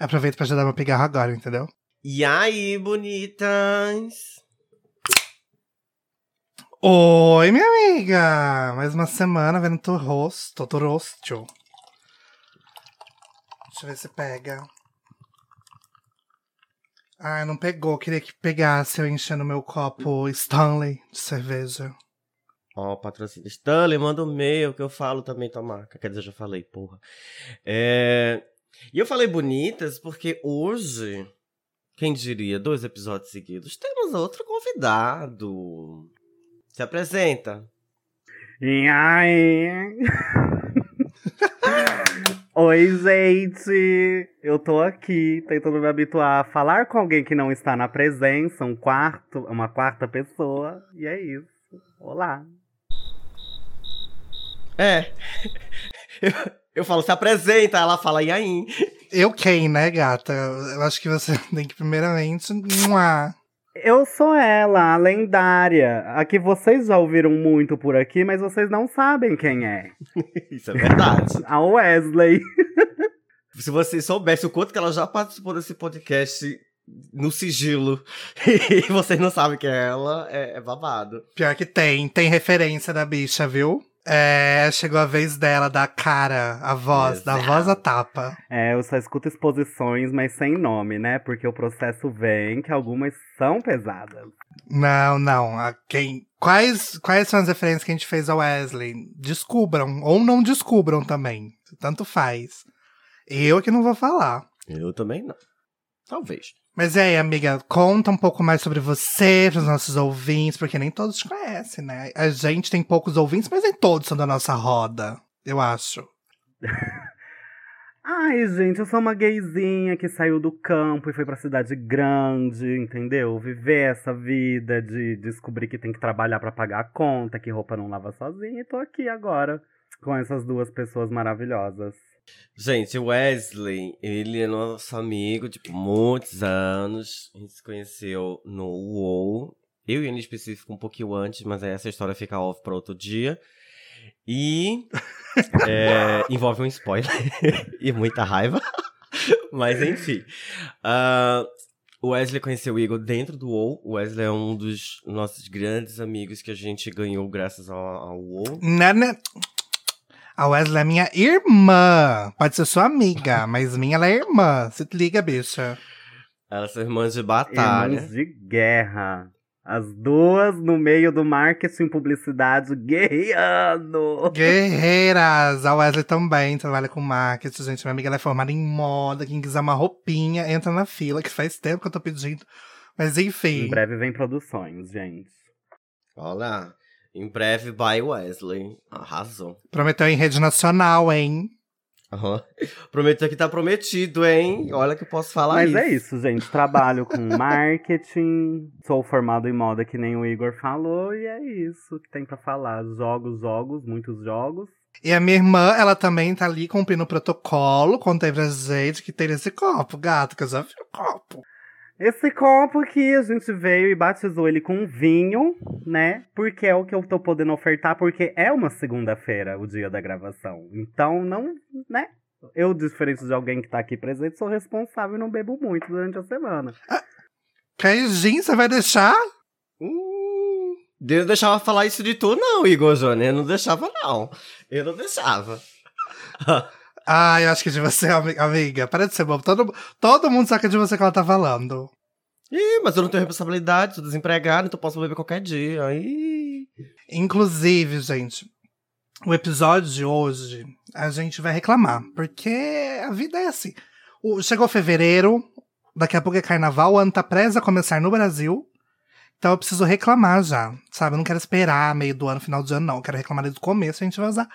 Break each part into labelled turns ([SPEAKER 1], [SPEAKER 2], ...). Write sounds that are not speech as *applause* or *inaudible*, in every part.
[SPEAKER 1] Aproveita pra ajudar meu pigarro agora, entendeu?
[SPEAKER 2] E aí, bonitas?
[SPEAKER 1] Oi, minha amiga! Mais uma semana vendo teu rosto, teu rosto. Deixa eu ver se pega. Ah, não pegou. Queria que pegasse eu enchendo meu copo Stanley de cerveja.
[SPEAKER 2] Ó, oh, patrocínio. Stanley, manda um e-mail que eu falo também tua marca. Quer dizer, eu já falei, porra. É... E eu falei bonitas porque hoje, quem diria, dois episódios seguidos, temos outro convidado. Se apresenta.
[SPEAKER 3] E? *laughs* Oi, gente! Eu tô aqui tentando me habituar a falar com alguém que não está na presença, um quarto, uma quarta pessoa, e é isso. Olá!
[SPEAKER 2] É. *laughs* Eu, eu falo, se apresenta, ela fala, e aí?
[SPEAKER 1] Eu quem, né, gata? Eu acho que você *laughs* tem que primeiramente. Mua.
[SPEAKER 3] Eu sou ela, a lendária. A que vocês já ouviram muito por aqui, mas vocês não sabem quem é. *laughs*
[SPEAKER 2] Isso é verdade.
[SPEAKER 3] a Wesley.
[SPEAKER 2] Se vocês soubessem o quanto que ela já participou desse podcast no sigilo e vocês não sabem quem é ela, é, é babado.
[SPEAKER 1] Pior que tem, tem referência da bicha, viu? É, chegou a vez dela dar cara, a voz, Exato. da voz a tapa.
[SPEAKER 3] É, eu só escuto exposições, mas sem nome, né? Porque o processo vem que algumas são pesadas.
[SPEAKER 1] Não, não. A quem, quais, quais são as referências que a gente fez ao Wesley? Descubram, ou não descubram também. Tanto faz. Eu que não vou falar.
[SPEAKER 2] Eu também não. Talvez.
[SPEAKER 1] Mas e aí, amiga, conta um pouco mais sobre você para os nossos ouvintes, porque nem todos te conhecem, né? A gente tem poucos ouvintes, mas nem todos são da nossa roda, eu acho. *laughs*
[SPEAKER 3] Ai, gente, eu sou uma gayzinha que saiu do campo e foi pra cidade grande, entendeu? Viver essa vida de descobrir que tem que trabalhar para pagar a conta, que roupa não lava sozinha, e tô aqui agora com essas duas pessoas maravilhosas.
[SPEAKER 2] Gente, o Wesley, ele é nosso amigo de tipo, muitos anos. A gente se conheceu no UOL. Eu e ele em específico um pouquinho antes, mas essa história fica off para outro dia. E *laughs* é, envolve um spoiler *laughs* e muita raiva. *laughs* mas enfim. Uh, o Wesley conheceu o Igor dentro do WoW. O Wesley é um dos nossos grandes amigos que a gente ganhou graças ao, ao WoW.
[SPEAKER 1] Não, não. A Wesley é minha irmã. Pode ser sua amiga, *laughs* mas minha ela é irmã. Se liga, bicha.
[SPEAKER 2] Elas são irmãs de batalha.
[SPEAKER 3] Irmãs de guerra. As duas no meio do marketing publicidade guerreando.
[SPEAKER 1] Guerreiras! A Wesley também trabalha com marketing, gente. Minha amiga ela é formada em moda. Quem quiser uma roupinha, entra na fila, que faz tempo que eu tô pedindo. Mas enfim.
[SPEAKER 3] Em breve vem produções, gente.
[SPEAKER 2] Olha. Em breve, by Wesley. Arrasou.
[SPEAKER 1] Prometeu em rede nacional, hein?
[SPEAKER 2] Uhum. Prometeu que tá prometido, hein? Olha que eu posso falar
[SPEAKER 3] Mas
[SPEAKER 2] isso.
[SPEAKER 3] é isso, gente. Trabalho com *laughs* marketing. Sou formado em moda, que nem o Igor falou. E é isso que tem para falar. Jogos, jogos, muitos jogos.
[SPEAKER 1] E a minha irmã, ela também tá ali cumprindo o protocolo. Contei pra gente que tem esse copo, gato, que eu já vi o copo.
[SPEAKER 3] Esse copo aqui, a gente veio e batizou ele com vinho, né? Porque é o que eu tô podendo ofertar, porque é uma segunda-feira, o dia da gravação. Então, não, né? Eu, diferente de alguém que tá aqui presente, sou responsável e não bebo muito durante a semana.
[SPEAKER 1] Ah, Caijinho, você vai deixar?
[SPEAKER 2] Hum, eu não deixava falar isso de tu, não, Igor Jônia. Eu não deixava, não. Eu não deixava. *laughs*
[SPEAKER 1] Ah, eu acho que de você, amiga. Para de ser bobo. Todo, todo mundo saca de você que ela tá falando.
[SPEAKER 2] Ih, mas eu não tenho responsabilidade, sou desempregado, então posso beber qualquer dia. Ih.
[SPEAKER 1] Inclusive, gente, o episódio de hoje a gente vai reclamar, porque a vida é assim. O, chegou fevereiro, daqui a pouco é carnaval, o ano tá prestes a começar no Brasil. Então eu preciso reclamar já, sabe? Eu não quero esperar meio do ano, final do ano, não. Eu quero reclamar desde o começo, a gente vai usar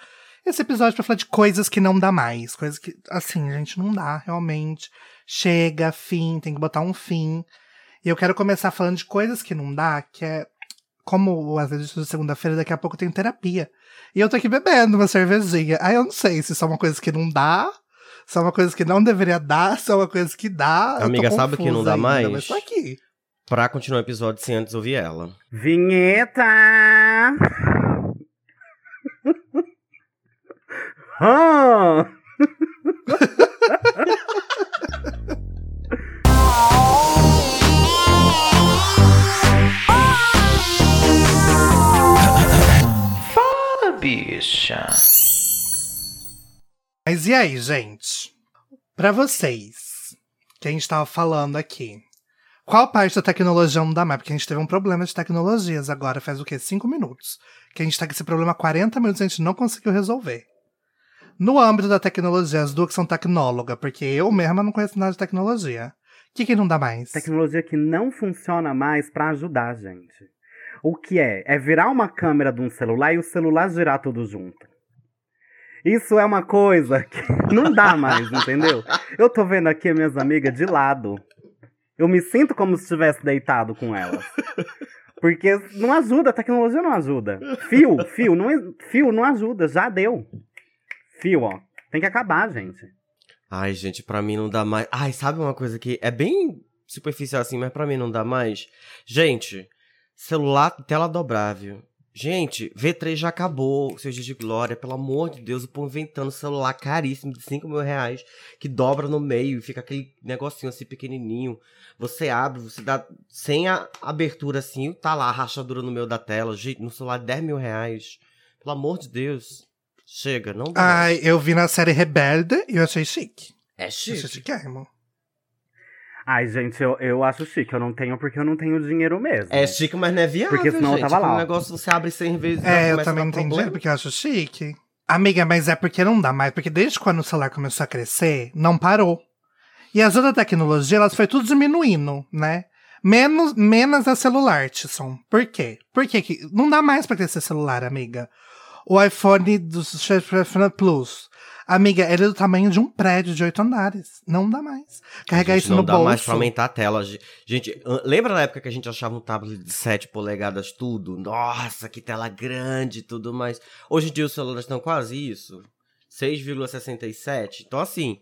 [SPEAKER 1] esse episódio pra falar de coisas que não dá mais. Coisas que, assim, gente, não dá, realmente. Chega, fim, tem que botar um fim. E eu quero começar falando de coisas que não dá, que é. Como às vezes de segunda-feira, daqui a pouco tem terapia. E eu tô aqui bebendo uma cervejinha. Aí eu não sei se isso é uma coisa que não dá, se é uma coisa que não deveria dar, se é uma coisa que dá.
[SPEAKER 2] Amiga, sabe o que não dá
[SPEAKER 1] ainda,
[SPEAKER 2] mais?
[SPEAKER 1] Mas tô aqui.
[SPEAKER 2] Pra continuar o episódio sem antes ouvir ela.
[SPEAKER 3] Vinheta! *laughs* Hã? *laughs*
[SPEAKER 4] Fala, bicha.
[SPEAKER 1] Mas e aí, gente? Pra vocês, que a gente tava falando aqui, qual parte da tecnologia não dá mais? Porque a gente teve um problema de tecnologias agora, faz o quê? Cinco minutos. Que a gente tá com esse problema há 40 minutos e a gente não conseguiu resolver. No âmbito da tecnologia, as duas são tecnóloga, porque eu mesma não conheço nada de tecnologia. O que, que não dá mais?
[SPEAKER 3] Tecnologia que não funciona mais pra ajudar a gente. O que é? É virar uma câmera de um celular e o celular girar tudo junto. Isso é uma coisa que *laughs* não dá mais, entendeu? Eu tô vendo aqui minhas amigas de lado. Eu me sinto como se estivesse deitado com elas. Porque não ajuda, a tecnologia não ajuda. Fio, fio, não, fio não ajuda, já deu. Fio, ó. Tem que acabar, gente.
[SPEAKER 2] Ai, gente, pra mim não dá mais. Ai, sabe uma coisa que é bem superficial assim, mas pra mim não dá mais? Gente, celular tela dobrável. Gente, V3 já acabou, seus dias de glória, pelo amor de Deus, o povo inventando celular caríssimo de 5 mil reais, que dobra no meio e fica aquele negocinho assim pequenininho. Você abre, você dá sem a abertura assim, tá lá a rachadura no meio da tela. Gente, no celular 10 mil reais. Pelo amor de Deus. Chega, não dá.
[SPEAKER 1] Ai, eu vi na série Rebelde e eu achei chique.
[SPEAKER 2] É
[SPEAKER 1] Achei
[SPEAKER 2] chique.
[SPEAKER 1] chiquérrimo.
[SPEAKER 3] Ai, gente, eu, eu acho chique. Eu não tenho porque eu não tenho dinheiro mesmo.
[SPEAKER 2] É chique, mas não é viável,
[SPEAKER 3] Porque senão eu
[SPEAKER 2] gente.
[SPEAKER 3] tava lá,
[SPEAKER 2] Um
[SPEAKER 3] ó.
[SPEAKER 2] negócio você abre 100 vezes
[SPEAKER 1] É, eu também
[SPEAKER 2] dar
[SPEAKER 1] entendi,
[SPEAKER 2] problema.
[SPEAKER 1] porque eu acho chique. Amiga, mas é porque não dá mais, porque desde quando o celular começou a crescer, não parou. E as outras tecnologias, elas foi tudo diminuindo, né? Menos, menos a celular, Tisson. Por quê? Porque que não dá mais pra crescer celular, amiga. O iPhone do Plus, amiga, ele é do tamanho de um prédio de oito andares. Não dá mais. Carregar
[SPEAKER 2] Gente,
[SPEAKER 1] isso
[SPEAKER 2] não
[SPEAKER 1] no
[SPEAKER 2] dá
[SPEAKER 1] bolso.
[SPEAKER 2] mais pra aumentar a tela. Ge- Gente, lembra na época que a gente achava um tablet de 7 polegadas tudo? Nossa, que tela grande e tudo mais. Hoje em dia os celulares estão quase isso. 6,67. Então assim,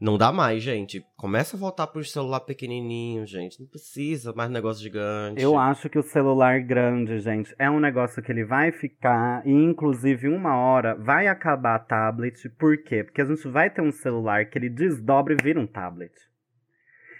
[SPEAKER 2] não dá mais, gente. Começa a voltar pro celular pequenininho, gente. Não precisa mais negócio gigante.
[SPEAKER 3] Eu acho que o celular grande, gente, é um negócio que ele vai ficar, e inclusive uma hora vai acabar a tablet. Por quê? Porque a gente vai ter um celular que ele desdobra e vira um tablet.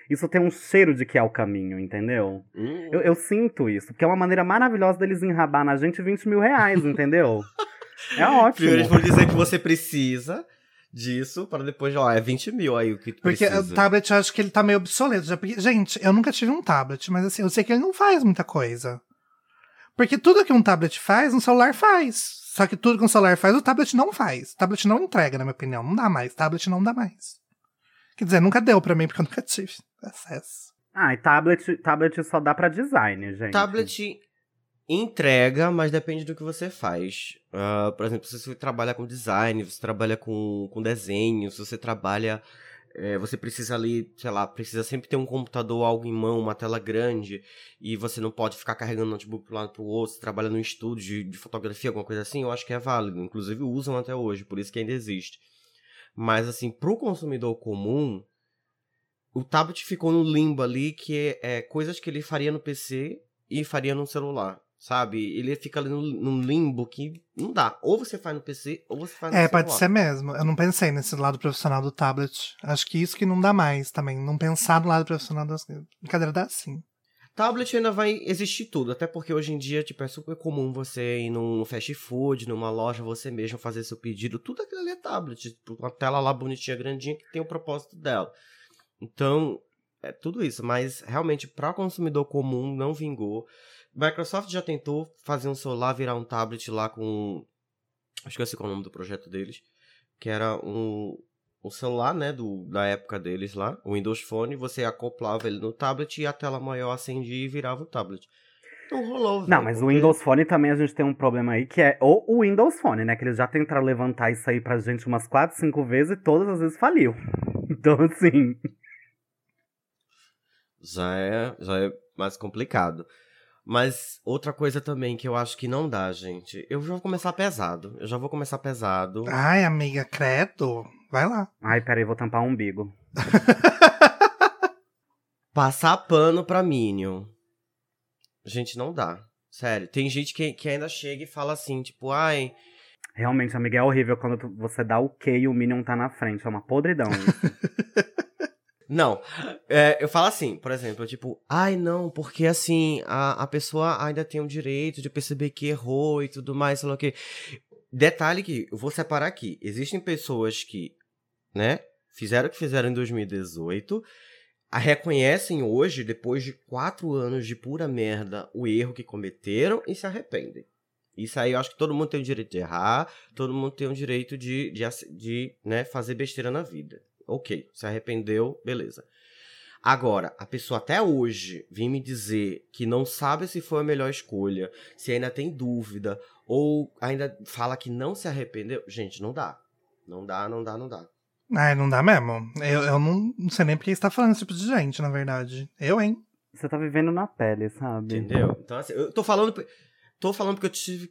[SPEAKER 3] Isso tem um cheiro de que é o caminho, entendeu?
[SPEAKER 2] Hum.
[SPEAKER 3] Eu, eu sinto isso, porque é uma maneira maravilhosa deles enrabar na gente 20 mil reais, entendeu? *laughs* É ótimo.
[SPEAKER 2] Primeiro eles vão dizer que você precisa disso, para depois, ó, é 20 mil aí o que tu
[SPEAKER 1] Porque
[SPEAKER 2] precisa.
[SPEAKER 1] o tablet eu acho que ele tá meio obsoleto. Já, porque, gente, eu nunca tive um tablet, mas assim, eu sei que ele não faz muita coisa. Porque tudo que um tablet faz, um celular faz. Só que tudo que um celular faz, o tablet não faz. O tablet não entrega, na minha opinião. Não dá mais. Tablet não dá mais. Quer dizer, nunca deu pra mim, porque eu nunca tive acesso.
[SPEAKER 3] Ah, e tablet, tablet só dá pra design, gente.
[SPEAKER 2] Tablet entrega, mas depende do que você faz. Ah, por exemplo, se você trabalha com design, você trabalha com, com desenho, se você trabalha. é, você precisa ali, sei lá, precisa sempre ter um computador, algo em mão, uma tela grande, e você não pode ficar carregando o notebook pro lado pro outro, você trabalha num estúdio de, de fotografia, alguma coisa assim, eu acho que é válido. Inclusive usam até hoje, por isso que ainda existe. Mas assim, pro consumidor comum, o tablet ficou no limbo ali, que é, é coisas que ele faria no PC e faria no celular, sabe? Ele fica ali num, num limbo que não dá. Ou você faz no PC, ou você faz no
[SPEAKER 1] É,
[SPEAKER 2] celular.
[SPEAKER 1] pode ser mesmo. Eu não pensei nesse lado profissional do tablet. Acho que isso que não dá mais também. Não pensar no lado profissional das Brincadeira dá sim.
[SPEAKER 2] Tablet ainda vai existir tudo, até porque hoje em dia, tipo, é super comum você ir num fast food, numa loja, você mesmo fazer seu pedido, tudo aquilo ali é tablet, tipo, uma tela lá bonitinha, grandinha, que tem o propósito dela. Então, é tudo isso, mas realmente para consumidor comum não vingou. Microsoft já tentou fazer um celular virar um tablet lá com acho que eu sei qual é o nome do projeto deles, que era um o celular, né, do, da época deles lá, o Windows Phone, você acoplava ele no tablet e a tela maior acendia e virava o tablet. Não rolou,
[SPEAKER 3] Não, mas o
[SPEAKER 2] porque-
[SPEAKER 3] Windows Phone também a gente tem um problema aí, que é o, o Windows Phone, né? Que eles já tentaram levantar isso aí pra gente umas 4, 5 vezes e todas as vezes faliu. *laughs* Então, assim.
[SPEAKER 2] já é, já é mais complicado. Mas outra coisa também que eu acho que não dá, gente. Eu já vou começar pesado. Eu já vou começar pesado.
[SPEAKER 1] Ai, amiga, credo. Vai lá.
[SPEAKER 3] Ai, peraí, vou tampar o umbigo. *laughs*
[SPEAKER 2] Passar pano pra Minion. Gente, não dá. Sério. Tem gente que, que ainda chega e fala assim, tipo, ai.
[SPEAKER 3] Realmente, amiga, é horrível quando tu- você dá o Q e o Minion tá na frente. É uma podridão isso. *laughs*
[SPEAKER 2] Não, é, eu falo assim, por exemplo, tipo, ai não, porque assim, a, a pessoa ainda tem o direito de perceber que errou e tudo mais, sei lá o que. Detalhe que, eu vou separar aqui, existem pessoas que, né, fizeram o que fizeram em 2018, a reconhecem hoje, depois de quatro anos de pura merda, o erro que cometeram e se arrependem. Isso aí eu acho que todo mundo tem o direito de errar, todo mundo tem o direito de, de, de né, fazer besteira na vida. Ok, se arrependeu, beleza. Agora, a pessoa até hoje vem me dizer que não sabe se foi a melhor escolha, se ainda tem dúvida, ou ainda fala que não se arrependeu. Gente, não dá. Não dá, não dá, não dá.
[SPEAKER 1] Ai, não dá mesmo. Eu, eu não, não sei nem porque você tá falando esse tipo de gente, na verdade. Eu, hein?
[SPEAKER 3] Você tá vivendo na pele, sabe?
[SPEAKER 2] Entendeu? Então, assim, eu tô falando. Tô falando porque eu tive.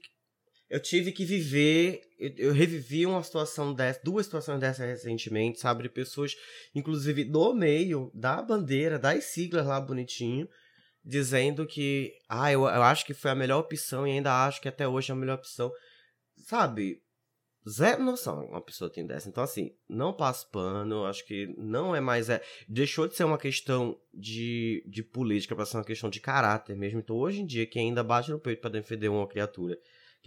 [SPEAKER 2] Eu tive que viver. Eu, eu revivi uma situação dessa, duas situações dessa recentemente, sabe? De pessoas, inclusive, do meio da bandeira, das siglas lá bonitinho, dizendo que. Ah, eu, eu acho que foi a melhor opção e ainda acho que até hoje é a melhor opção. Sabe? Zero noção uma pessoa tem dessa. Então, assim, não passa pano. Acho que não é mais. É, deixou de ser uma questão de, de política para ser uma questão de caráter mesmo. Então, hoje em dia, quem ainda bate no peito para defender uma criatura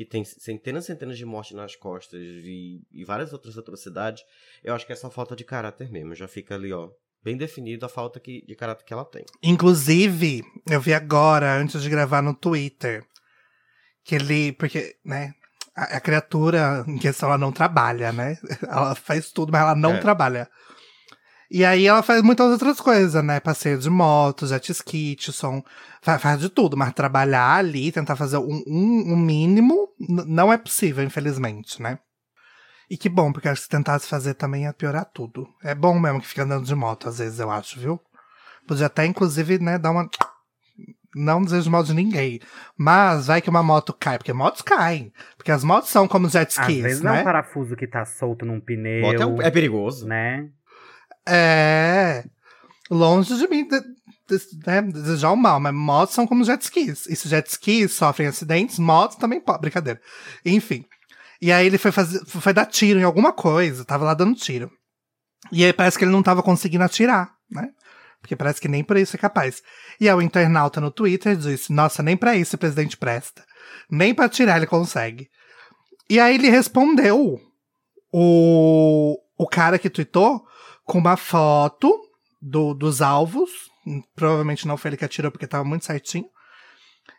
[SPEAKER 2] que tem centenas e centenas de mortes nas costas e, e várias outras atrocidades, eu acho que é só falta de caráter mesmo. Já fica ali, ó, bem definido a falta que, de caráter que ela tem.
[SPEAKER 1] Inclusive, eu vi agora, antes de gravar no Twitter, que ele. Porque, né? A, a criatura em questão, ela não trabalha, né? *laughs* Ela faz tudo, mas ela não
[SPEAKER 2] É.
[SPEAKER 1] trabalha. E aí ela faz muitas outras coisas, né? Passeio de moto, jet ski, som, faz, faz de tudo, mas trabalhar ali, tentar fazer um, um, um mínimo, não é possível, infelizmente, né? E que bom, porque acho que se tentasse fazer também ia piorar tudo. É bom mesmo que fica andando de moto, às vezes, eu acho, viu? Podia até, inclusive, né, dar uma. Não desejo mal de ninguém. Mas vai que uma moto cai, porque motos caem. Porque as motos são como jet
[SPEAKER 3] Às
[SPEAKER 1] skis,
[SPEAKER 3] vezes é
[SPEAKER 1] né?
[SPEAKER 3] um parafuso que tá solto num pneu,
[SPEAKER 2] Bota é, um- é perigoso.
[SPEAKER 3] né?
[SPEAKER 1] É. Longe de mim de, de- né, desejar o mal, mas motos são como jet skis. E se jet skis sofrem acidentes, motos também podem. Brincadeira. Enfim. E aí ele foi fazer. Foi dar tiro em alguma coisa, tava lá dando tiro. E aí parece que ele não tava conseguindo atirar, né? Porque parece que nem por isso é capaz. E aí o internauta no Twitter disse: Nossa, nem pra isso o presidente presta. Nem pra atirar ele consegue. E aí ele respondeu o, o cara que tweetou com uma foto do, dos alvos. Provavelmente não foi ele que atirou porque tava muito certinho.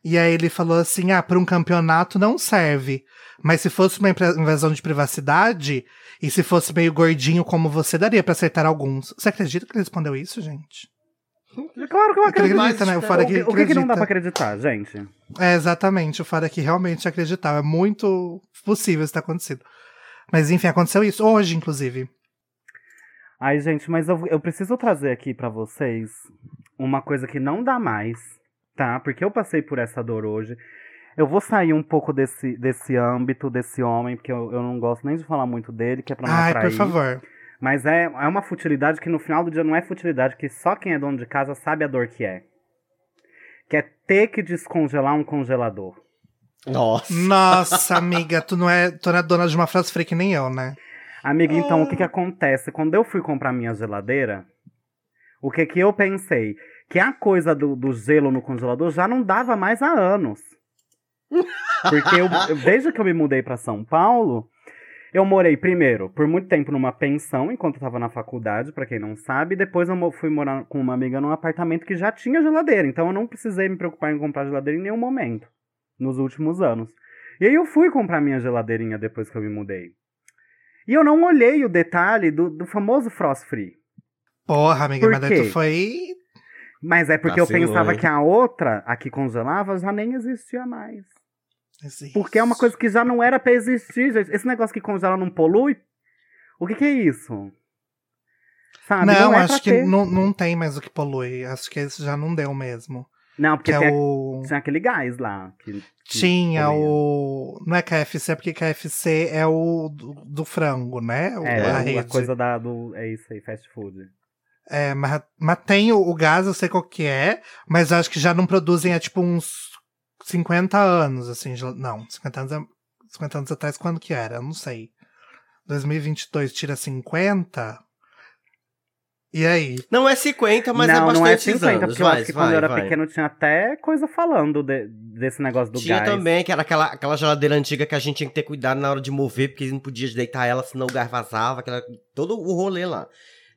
[SPEAKER 1] E aí ele falou assim: ah, para um campeonato não serve. Mas se fosse uma invasão de privacidade, e se fosse meio gordinho como você, daria pra acertar alguns. Você acredita que ele respondeu isso, gente?
[SPEAKER 3] Claro que eu
[SPEAKER 1] Acredita,
[SPEAKER 3] acredito.
[SPEAKER 1] né? O fora que
[SPEAKER 3] o que que não dá
[SPEAKER 1] acredita.
[SPEAKER 3] pra acreditar, gente?
[SPEAKER 1] É, exatamente. O fora que realmente acreditava. É muito possível isso ter acontecido. Mas enfim, aconteceu isso. Hoje, inclusive.
[SPEAKER 3] Ai, gente, mas eu, eu preciso trazer aqui pra vocês uma coisa que não dá mais, tá? Porque eu passei por essa dor hoje. Eu vou sair um pouco desse, desse âmbito, desse homem, porque eu, eu não gosto nem de falar muito dele, que é pra não
[SPEAKER 1] Ai,
[SPEAKER 3] atrair.
[SPEAKER 1] por favor.
[SPEAKER 3] Mas é, é uma futilidade que no final do dia não é futilidade, que só quem é dono de casa sabe a dor que é. Que é ter que descongelar um congelador.
[SPEAKER 2] Nossa.
[SPEAKER 1] Nossa, amiga, tu não é, tu não é dona de uma frase que nem eu, né?
[SPEAKER 3] Amiga, então o que que acontece? Quando eu fui comprar minha geladeira, o que que eu pensei? Que a coisa do, do gelo no congelador já não dava mais há anos. *laughs* Porque eu, desde que eu me mudei pra São Paulo, eu morei primeiro por muito tempo numa pensão enquanto eu tava na faculdade, pra quem não sabe, depois eu fui morar com uma amiga num apartamento que já tinha geladeira, então eu não precisei me preocupar em comprar geladeira em nenhum momento nos últimos anos. E aí eu fui comprar minha geladeirinha depois que eu me mudei. E eu não olhei o detalhe do, do famoso frost free.
[SPEAKER 1] Porra, amiga,
[SPEAKER 3] Por
[SPEAKER 1] mas daí tu foi.
[SPEAKER 3] Mas é porque eu
[SPEAKER 2] Vacilou,
[SPEAKER 3] pensava
[SPEAKER 2] hein?
[SPEAKER 3] que a outra, a que congelava, já nem existia mais.
[SPEAKER 1] Existe.
[SPEAKER 3] Porque é uma coisa que já não era pra existir, gente. Esse negócio que congela não polui. O que, que é isso? Sabe?
[SPEAKER 1] Não,
[SPEAKER 3] é
[SPEAKER 1] acho que não, não tem mais o que polui. Acho que esse já não deu mesmo.
[SPEAKER 3] Não, porque
[SPEAKER 1] Que é
[SPEAKER 3] tem a-
[SPEAKER 1] o.
[SPEAKER 3] tinha aquele gás lá. Que, que
[SPEAKER 1] Tinha
[SPEAKER 3] poluía.
[SPEAKER 1] o. Não é KFC, porque KFC é o do, do frango, né? O-
[SPEAKER 3] É,
[SPEAKER 1] a
[SPEAKER 3] a, coisa da, do. É isso aí, fast food.
[SPEAKER 1] É, mas, mas tem o, o gás, eu sei qual que é, mas acho que já não produzem há tipo uns 50 anos, assim. já- Não, 50 anos é. 50 anos atrás, quando que era? Eu não sei. 2022 tira 50? E aí?
[SPEAKER 2] Não é 50, mas
[SPEAKER 3] não,
[SPEAKER 2] é
[SPEAKER 3] não
[SPEAKER 2] bastante
[SPEAKER 3] é 50,
[SPEAKER 2] anos.
[SPEAKER 3] porque eu
[SPEAKER 2] vai,
[SPEAKER 3] acho que
[SPEAKER 2] vai,
[SPEAKER 3] quando eu era
[SPEAKER 2] vai.
[SPEAKER 3] pequeno tinha até coisa falando de- desse negócio do
[SPEAKER 2] Tinha
[SPEAKER 3] gás.
[SPEAKER 2] também, que era aquela, aquela geladeira antiga que a gente tinha que ter cuidado na hora de mover, porque não podia deitar ela, senão o gás vazava, aquela, todo o rolê lá.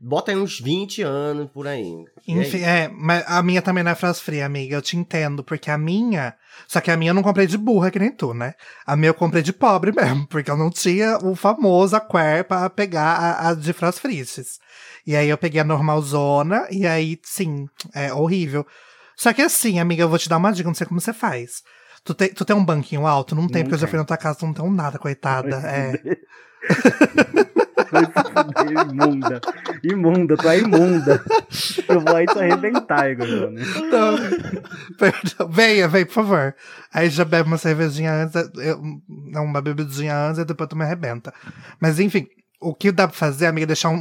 [SPEAKER 2] Bota aí uns 20 anos por aí.
[SPEAKER 1] Enfim,
[SPEAKER 2] aí?
[SPEAKER 1] é, mas a minha também não é frase fria, amiga. Eu te entendo, porque a minha. Só que a minha eu não comprei de burra, que nem tu, né? A minha eu comprei de pobre *laughs* mesmo, porque eu não tinha o famoso aquer pra pegar a, a de frase frias. E aí eu peguei a normalzona, e aí, sim, é horrível. Só que assim, amiga, eu vou te dar uma dica, não sei como você faz. Tu tem, tu tem um banquinho alto? Não tem,
[SPEAKER 3] Não
[SPEAKER 1] porque eu já
[SPEAKER 3] tem.
[SPEAKER 1] fui na tua casa, tu não tem um nada, coitada. É.
[SPEAKER 3] Imunda. Imunda, tu é imunda. Eu vou aí te arrebentar, Igor.
[SPEAKER 1] Não, perdão. Venha, vem, por favor. Aí já bebe uma cervejinha antes, eu, uma bebidinha antes e depois tu me arrebenta. Mas enfim, o que dá pra fazer, amiga, é deixar um,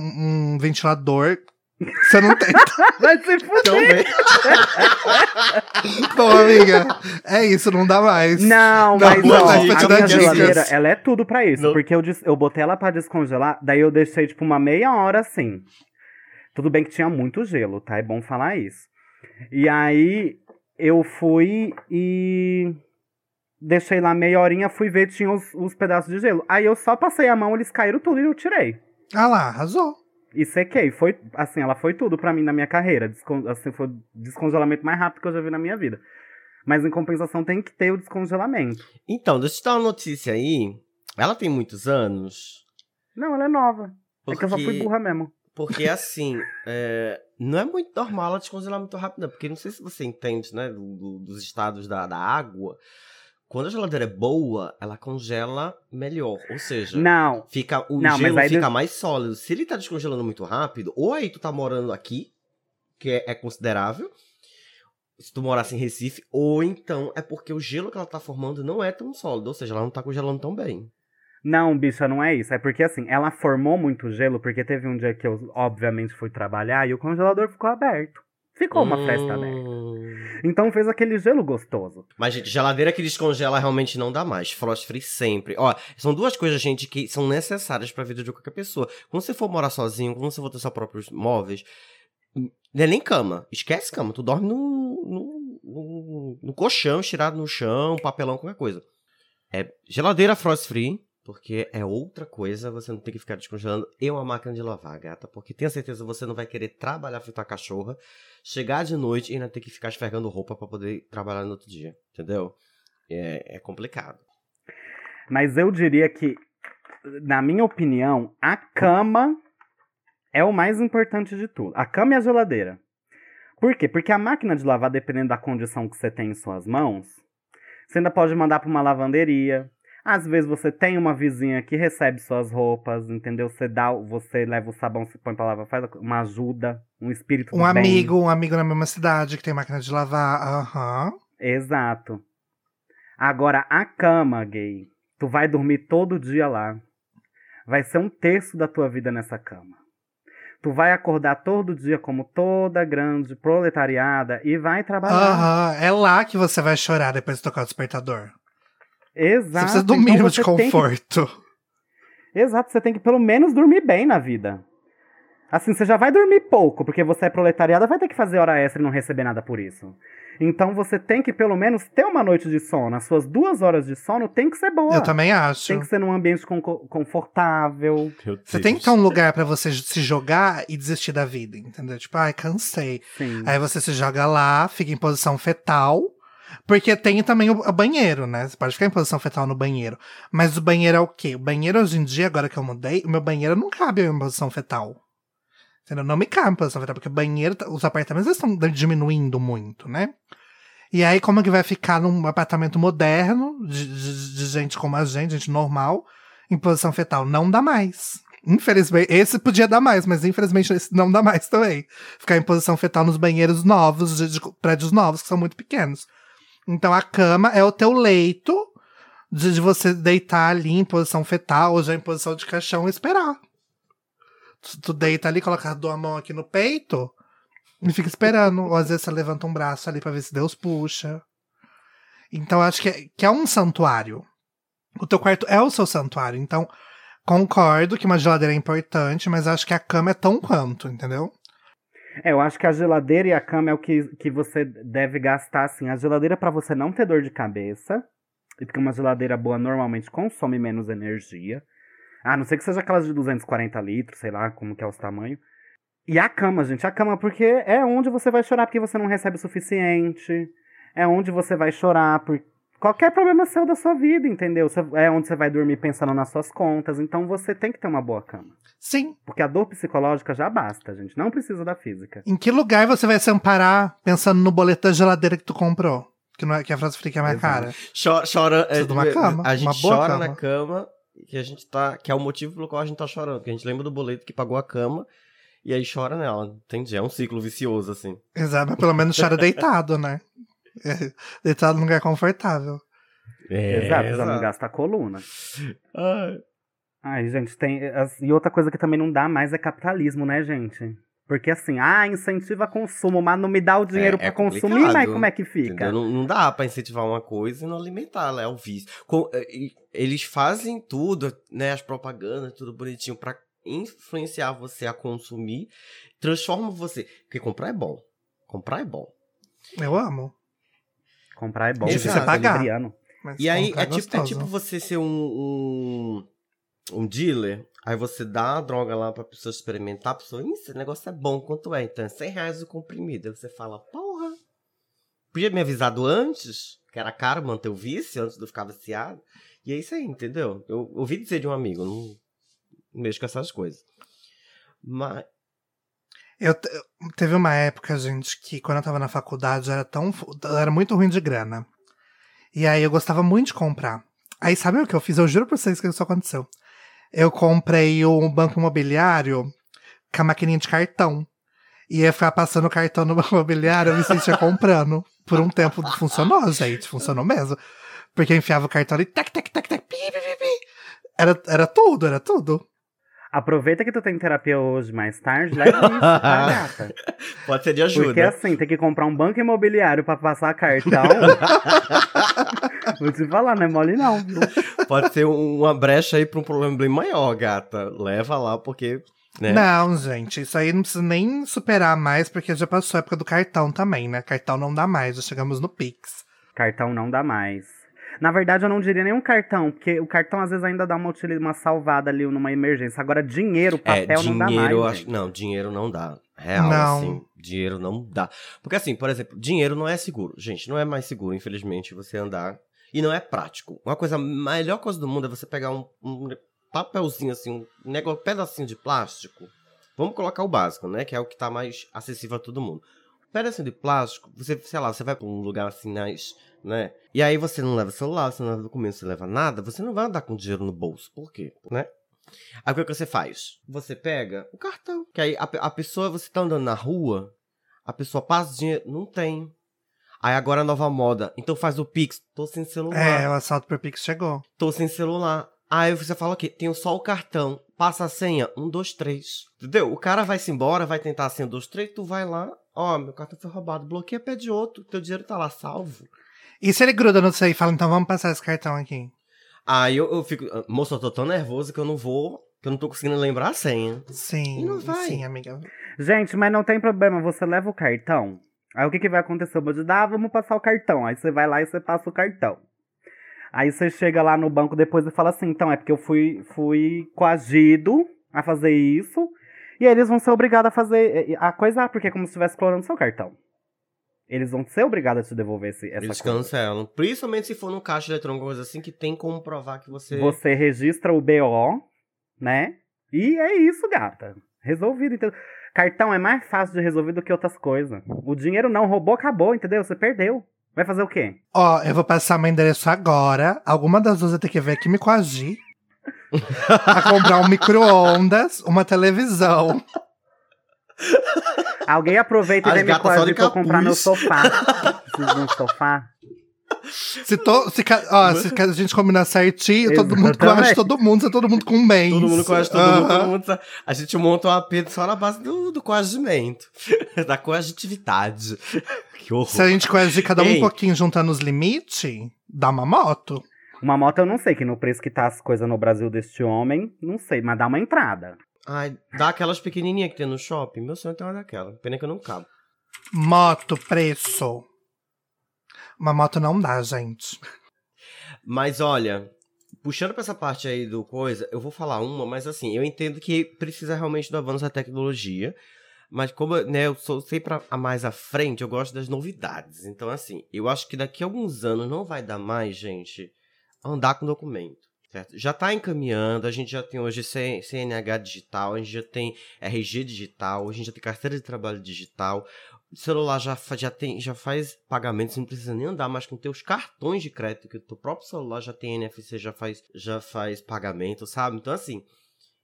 [SPEAKER 1] um ventilador. Você não tem. *laughs*
[SPEAKER 3] Vai se fuder.
[SPEAKER 2] Também.
[SPEAKER 1] Bom, amiga, é isso, não dá mais.
[SPEAKER 3] Não,
[SPEAKER 1] Não,
[SPEAKER 3] mas ó,
[SPEAKER 2] dica,
[SPEAKER 3] a minha geladeira, ela é tudo pra isso.
[SPEAKER 2] Não.
[SPEAKER 3] Porque eu, eu botei ela pra descongelar, daí eu deixei, tipo, uma meia hora assim. Tudo bem que tinha muito gelo, tá? É bom falar isso. E aí, eu fui e... Deixei lá meia horinha, fui ver, tinha os, os pedaços de gelo. Aí eu só passei a mão, eles caíram tudo e eu tirei.
[SPEAKER 1] Ah lá, arrasou.
[SPEAKER 3] E sequei. Foi, assim, ela foi tudo pra mim na minha carreira. Descon assim, foi o descongelamento mais rápido que eu já vi na minha vida. Mas em compensação tem que ter o descongelamento.
[SPEAKER 2] Então, deixa eu te dar uma notícia aí. Ela tem muitos anos.
[SPEAKER 3] Não, ela é nova. É que eu só fui
[SPEAKER 2] Porque-
[SPEAKER 3] burra mesmo.
[SPEAKER 2] Porque assim, é, não é muito normal ela descongelar muito rápido, não. Porque não sei se você entende, né, do- do- dos estados da, da água. Quando a geladeira é boa, ela congela melhor. Ou seja,
[SPEAKER 3] Não,
[SPEAKER 2] fica, o
[SPEAKER 3] Não,
[SPEAKER 2] gelo fica
[SPEAKER 3] des-
[SPEAKER 2] mais sólido. Se ele tá descongelando muito rápido, ou aí tu tá morando aqui, que é, é considerável, se tu morasse em Recife, ou então é porque o gelo que ela tá formando não é tão sólido. Ou seja, ela não tá congelando tão bem.
[SPEAKER 3] não, bicha, não é isso. É porque assim, ela formou muito gelo, porque teve um dia que eu, obviamente, fui trabalhar e o congelador ficou aberto. Ficou uma aberta.
[SPEAKER 2] Hum.
[SPEAKER 3] Então fez aquele gelo gostoso.
[SPEAKER 2] Mas, gente, geladeira que descongela realmente não dá mais. Frost free sempre. Ó, são duas coisas, gente, que são necessárias pra vida de qualquer pessoa. Quando você for morar sozinho, quando você for ter seus próprios móveis, não é nem cama. Esquece cama. Tu dorme no, no, no, no colchão, estirado no chão, papelão, qualquer coisa. É geladeira frost free. Porque é outra coisa, você não tem que ficar descongelando. E uma máquina de lavar, gata. Porque tenha certeza você não vai querer trabalhar feito a cachorra, chegar de noite e ainda ter que ficar esfregando roupa pra poder trabalhar no outro dia. Entendeu? É, é complicado.
[SPEAKER 3] Mas eu diria que, na minha opinião, a cama é o mais importante de tudo. A cama e a geladeira. Por quê? Porque a máquina de lavar, dependendo da condição que você tem em suas mãos, você ainda pode mandar para uma lavanderia. Às vezes você tem uma vizinha que recebe suas roupas, entendeu? Você dá, você leva o sabão, se põe pra lavar, faz uma ajuda, um espírito
[SPEAKER 1] Um
[SPEAKER 3] do bem.
[SPEAKER 1] amigo, um amigo na mesma cidade que tem máquina de lavar. Aham.
[SPEAKER 3] Exato. Agora, a cama, gay, tu vai dormir todo dia lá. Vai ser um terço da tua vida nessa cama. Tu vai acordar todo dia como toda grande proletariada e vai trabalhar.
[SPEAKER 1] Aham. É lá que você vai chorar depois de tocar o despertador.
[SPEAKER 3] Exato.
[SPEAKER 1] Você precisa do
[SPEAKER 3] Então
[SPEAKER 1] mínimo de
[SPEAKER 3] você tem que-
[SPEAKER 1] conforto.
[SPEAKER 3] Exato, você tem que pelo menos dormir bem na vida. Assim, você já vai dormir pouco, porque você é proletariada, vai ter que fazer hora extra e não receber nada por isso. Então você tem que pelo menos ter uma noite de sono. As suas duas horas de sono tem que ser boa.
[SPEAKER 1] Eu também acho.
[SPEAKER 3] Tem que ser num ambiente con- confortável.
[SPEAKER 1] Você tem que ter um lugar pra você se jogar e desistir da vida, entendeu? Tipo, ai, cansei.
[SPEAKER 3] Sim.
[SPEAKER 1] Aí você se joga lá, fica em posição fetal. Porque tem também o, banheiro, né? Você pode ficar em posição fetal no banheiro. Mas o banheiro é o quê? O banheiro hoje em dia, agora que eu mudei, o meu banheiro não cabe em posição fetal. Entendeu? Não me cabe em posição fetal, porque banheiro, tá- os apartamentos estão diminuindo muito, né? E aí, como é que vai ficar num apartamento moderno, de, de- de gente como a gente, gente normal, em posição fetal? Não dá mais. Infelizmente, esse podia dar mais, mas infelizmente esse não dá mais também. Ficar em posição fetal nos banheiros novos, de, de prédios novos, que são muito pequenos. Então a cama é o teu leito de, de você deitar ali em posição fetal ou já em posição de caixão e esperar. Tu, tu deita ali, coloca a tua mão aqui no peito e fica esperando. Ou às vezes você levanta um braço ali pra ver se Deus puxa. Então acho que é, que é um santuário. o teu quarto é o seu santuário. Então, concordo que uma geladeira é importante, mas acho que a cama é tão quanto, entendeu?
[SPEAKER 3] É, eu acho que a geladeira e a cama é o que, que você deve gastar, assim. A geladeira pra você não ter dor de cabeça. E porque uma geladeira boa normalmente consome menos energia. A não ser que seja aquelas de 240 litros, sei lá como que é os tamanhos. E a cama, gente. A cama, porque é onde você vai chorar porque você não recebe o suficiente. É onde você vai chorar por qualquer problema seu da sua vida, entendeu? É onde você vai dormir pensando nas suas contas. Então você tem que ter uma boa cama.
[SPEAKER 1] Sim.
[SPEAKER 3] Porque a dor psicológica já basta, gente. Não precisa da física.
[SPEAKER 1] Em que lugar você vai se amparar pensando no boleto da geladeira que tu comprou? Que, não é, que a frase fica mais
[SPEAKER 3] Exato.
[SPEAKER 1] cara.
[SPEAKER 2] Cho- Chora,
[SPEAKER 1] Precisa de uma
[SPEAKER 2] é,
[SPEAKER 1] cama,
[SPEAKER 2] A gente
[SPEAKER 1] uma boa
[SPEAKER 2] chora
[SPEAKER 1] cama.
[SPEAKER 2] na cama, que a gente tá. Que é o motivo pelo qual a gente tá chorando. Que a gente lembra do boleto que pagou a cama e aí chora nela. Entendi. É um ciclo vicioso, assim.
[SPEAKER 1] Exato, mas pelo menos chora deitado, né? *laughs* É, *laughs* deitado num lugar confortável.
[SPEAKER 2] É,
[SPEAKER 3] exato, já não gasta a coluna.
[SPEAKER 2] Ai.
[SPEAKER 3] Ai, gente, tem. as- E outra coisa que também não dá mais é capitalismo, né, gente? Porque assim, ah, incentiva consumo, mas não me dá o dinheiro
[SPEAKER 2] É-
[SPEAKER 3] pra
[SPEAKER 2] é
[SPEAKER 3] consumir, mas como é que fica?
[SPEAKER 2] Não, não dá pra incentivar uma coisa e não alimentá-la, é o vício. Com- e- eles fazem tudo, né, as propagandas, tudo bonitinho pra influenciar você a consumir, transforma você, porque comprar é bom. Comprar é bom.
[SPEAKER 1] Eu amo.
[SPEAKER 3] Comprar é bom,
[SPEAKER 2] Difícil você
[SPEAKER 1] pagar.
[SPEAKER 3] é.
[SPEAKER 1] Mas
[SPEAKER 2] E aí
[SPEAKER 1] comprar
[SPEAKER 2] é tipo, é tipo você ser um, um, um dealer, aí você dá a droga lá pra pessoa experimentar, a pessoa, "Ih, esse negócio é bom, quanto é? Então é 100 reais o comprimido. Aí você fala, porra, podia me avisado antes, que era caro manter o vício, antes de eu ficar viciado. E é isso aí, entendeu? Eu ouvi dizer de um amigo, não mexo com essas coisas. Mas,
[SPEAKER 1] Eu, te- teve uma época, gente, que quando eu tava na faculdade era tão. era muito ruim de grana. E aí eu gostava muito de comprar. Aí sabe o que eu fiz? Eu juro pra vocês que isso aconteceu. Eu comprei um banco imobiliário com a maquininha de cartão. E ia ficar passando o cartão no *laughs* banco imobiliário, eu me sentia comprando. Por um tempo funcionou, gente. Funcionou mesmo. Porque eu enfiava o cartão ali, tac, tac, tac, tac, pi, pi, pi, pi. Era, era tudo, era tudo.
[SPEAKER 3] Aproveita que tu tem terapia hoje mais tarde, leva isso, tá, gata? *laughs*
[SPEAKER 2] pode ser de ajuda.
[SPEAKER 3] Porque assim, tem que comprar um banco imobiliário pra passar cartão. *laughs* Vou te falar, não é mole não?
[SPEAKER 2] Pode ser um- uma brecha aí pra um problema bem maior, gata. Leva lá, porque. Né?
[SPEAKER 1] Não, gente, isso aí não precisa nem superar mais, porque já passou a época do cartão também, né? Cartão não dá mais, já chegamos no Pix.
[SPEAKER 3] Cartão não dá mais. Na verdade, eu não diria nem um cartão, porque o cartão às vezes ainda dá uma, uma salvada ali numa emergência. Agora, dinheiro,
[SPEAKER 2] É,
[SPEAKER 3] papel não dá mais.
[SPEAKER 2] dinheiro, eu acho.
[SPEAKER 3] gente.
[SPEAKER 2] Não, dinheiro não dá. Real,
[SPEAKER 1] Não.
[SPEAKER 2] assim. Dinheiro não dá. Porque, assim, por exemplo, dinheiro não é seguro. Gente, não é mais seguro, infelizmente, você andar. E não é prático. Uma coisa, a melhor coisa do mundo é você pegar um, um papelzinho, assim, um negócio, um pedacinho de plástico. Vamos colocar o básico, né? Que é o que tá mais acessível a todo mundo. Pedacinho de plástico, você, sei lá, você vai pra um lugar assim, nas, né? E aí você não leva celular, você não leva documento, você não leva nada, você não vai andar com dinheiro no bolso. Por quê? Né? Aí o que que você faz? Você pega o cartão. Que aí a, a pessoa, você tá andando na rua, a pessoa passa dinheiro, não tem. Aí agora a nova moda. Então faz o Pix. Tô sem celular.
[SPEAKER 1] É, o assalto por Pix chegou.
[SPEAKER 2] Tô sem celular. Aí você fala o quê? Tenho só o cartão. Passa a senha. Um, dois, três. Entendeu? O cara vai se embora, vai tentar a senha um, dois, três. Tu vai lá. Ó, meu cartão foi roubado. Bloqueia, pede outro. Teu dinheiro tá lá salvo.
[SPEAKER 1] E se ele gruda no seu e fala, então vamos passar esse cartão aqui?
[SPEAKER 2] Aí eu, eu fico. "Ah, Moço, eu tô tão nervoso que eu não vou. Que eu não tô conseguindo lembrar a senha.
[SPEAKER 1] Sim,
[SPEAKER 2] E não vai.
[SPEAKER 1] sim, amiga.
[SPEAKER 3] Gente, mas não tem problema, você leva o cartão. Aí o que, que vai acontecer? Eu vou dizer, ah, vamos passar o cartão. Aí você vai lá e você passa o cartão. Aí você chega lá no banco depois e fala assim, então, é porque eu fui, fui coagido a fazer isso. E aí eles vão ser obrigados a fazer a coisa, porque é como se estivesse clonando seu cartão. Eles vão ser obrigados a te devolver esse, essa
[SPEAKER 2] Eles
[SPEAKER 3] coisa.
[SPEAKER 2] cancelam. Principalmente se for no caixa eletrônico, coisa assim, que tem como provar que você.
[SPEAKER 3] Você registra o BO, né? E é isso, gata. Resolvido, entendeu? Cartão é mais fácil de resolver do que outras coisas. O dinheiro não roubou, acabou, entendeu? Você perdeu. Vai fazer o quê?
[SPEAKER 1] Ó, eu vou passar meu endereço agora. Alguma das duas vai ter que vir aqui me coagir. *laughs* a comprar um micro-ondas, uma televisão.
[SPEAKER 3] Alguém aproveita e me coagir pra comprar meu sofá. Preciso de um sofá.
[SPEAKER 1] Se, to, se, ó, se a gente combinar certinho, todo mundo coage todo mundo, se todo mundo com um mês.
[SPEAKER 2] Todo mundo conhece todo mundo,
[SPEAKER 1] Aham.
[SPEAKER 2] todo mundo. A gente monta um AP só na base do, do coagimento. *laughs* da coagitividade. *laughs* que horror.
[SPEAKER 1] Se a gente coagir cada um
[SPEAKER 2] Ei.
[SPEAKER 1] um pouquinho juntando os limites, dá uma moto.
[SPEAKER 3] Uma moto eu não sei, que no preço que tá as coisas no Brasil deste homem, não sei, mas dá uma entrada.
[SPEAKER 2] Ai, dá aquelas pequenininhas que tem no shopping. Meu sonho é ter uma daquela. Pena que eu não cabo.
[SPEAKER 1] Moto, preço. Uma moto não dá, gente.
[SPEAKER 2] Mas olha, puxando pra essa parte aí do coisa, eu vou falar uma, mas assim, eu entendo que precisa realmente do avanço da tecnologia. Mas como né, eu sou sempre a mais à frente, eu gosto das novidades. Então, assim, eu acho que daqui a alguns anos não vai dar mais, gente, andar com documento. Certo? Já está encaminhando, a gente já tem hoje CNH digital, a gente já tem RG digital, a gente já tem carteira de trabalho digital, o celular já, já, tem, já faz pagamento, você não precisa nem andar mais com teus cartões de crédito, que o teu próprio celular já tem NFC, já faz, já faz pagamento, sabe? Então, assim,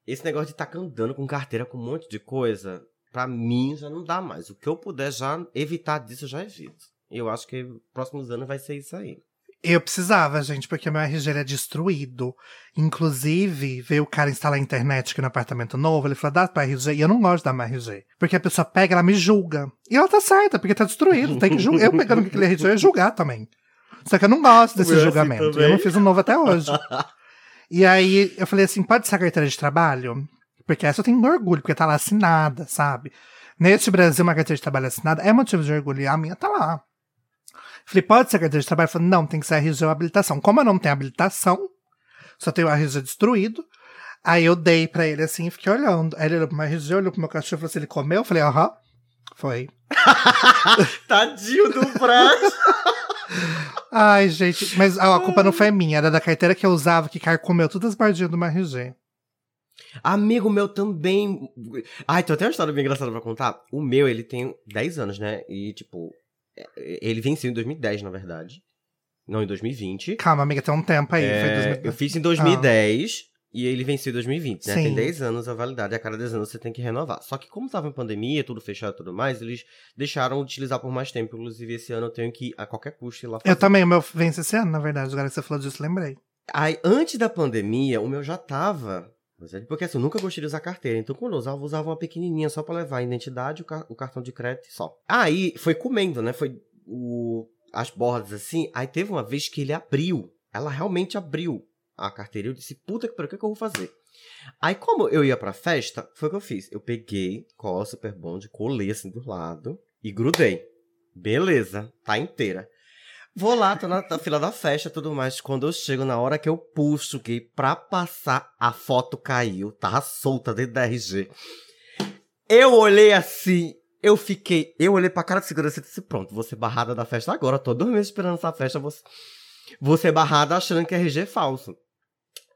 [SPEAKER 2] esse negócio de estar andando com carteira com um monte de coisa, pra mim já não dá mais. O que eu puder já evitar disso, eu já evito. Eu acho que próximos anos vai ser isso aí.
[SPEAKER 1] Eu precisava, gente, porque meu RG é destruído. Inclusive, veio o cara instalar a internet aqui no apartamento novo, ele falou, dá pra RG, e eu não gosto dar meu RG. Porque a pessoa pega, ela me julga. E ela tá certa, porque tá destruído, tem que julgar. Eu pegando aquele RG, eu ia julgar também. Só que eu não gosto desse
[SPEAKER 2] assim
[SPEAKER 1] julgamento.
[SPEAKER 2] também.
[SPEAKER 1] eu não fiz um novo até hoje. e aí, eu falei assim, pode ser a carteira de trabalho? Porque essa eu tenho orgulho, porque tá lá assinada, sabe? Neste Brasil, uma carteira de trabalho assinada é motivo de orgulho, e a minha tá lá. Falei, pode ser carteira de trabalho? Falou, não, tem que ser RG ou habilitação. Como eu não tenho habilitação, só tenho o RG destruído, aí eu dei pra ele assim e fiquei olhando. Aí ele olhou pro meu RG, olhou pro meu cachorro e falou assim, ele comeu? Eu falei, aham, foi. *laughs*
[SPEAKER 2] Tadinho do Brad! *laughs*
[SPEAKER 1] Ai, gente, mas a, a culpa não foi minha, era da carteira que eu usava, que carcomeu todas as bordinhas do meu RG.
[SPEAKER 2] Amigo meu também. Ai, tem até uma história bem engraçada pra contar. O meu, ele tem 10 anos, né? E, tipo, ele venceu em 2010, na verdade. Não, em 2020.
[SPEAKER 1] Calma, amiga, tem um tempo aí.
[SPEAKER 2] É,
[SPEAKER 1] foi 2000.
[SPEAKER 2] Eu fiz em 2010 e ele venceu em 2020, né?
[SPEAKER 1] Sim.
[SPEAKER 2] Tem 10 anos a validade, e a cada 10 anos você tem que renovar. Só que como tava em pandemia, tudo fechado e tudo mais, eles deixaram de utilizar por mais tempo. Inclusive, esse ano eu tenho que, a qualquer custo, ir lá fazer.
[SPEAKER 1] Eu também, o meu vence esse ano, na verdade. Agora que você falou disso, lembrei.
[SPEAKER 2] Aí, antes da pandemia, o meu já tava. Mas é Porque assim, eu nunca gostei de usar carteira. Então, quando eu usava, eu usava uma pequenininha só pra levar a identidade, o, car- o cartão de crédito e só. Aí, foi comendo, né? Foi o, as bordas assim. Aí teve uma vez que ele abriu. Ela realmente abriu a carteira. Eu disse, puta que pariu, o que, que eu vou fazer? Aí, como eu ia pra festa, foi o que eu fiz. Eu peguei cola super bond, colei assim do lado e grudei. Beleza, tá inteira. Vou lá, tô na, na fila da festa tudo mais. Quando eu chego, na hora que eu puxo que pra passar, a foto caiu. Tava solta dentro da RG. Eu olhei assim, eu fiquei. Eu olhei pra cara de segurança e disse: Pronto, ser barrada da festa agora. Tô dois meses esperando essa festa. Vou ser barrada achando que RG é falso.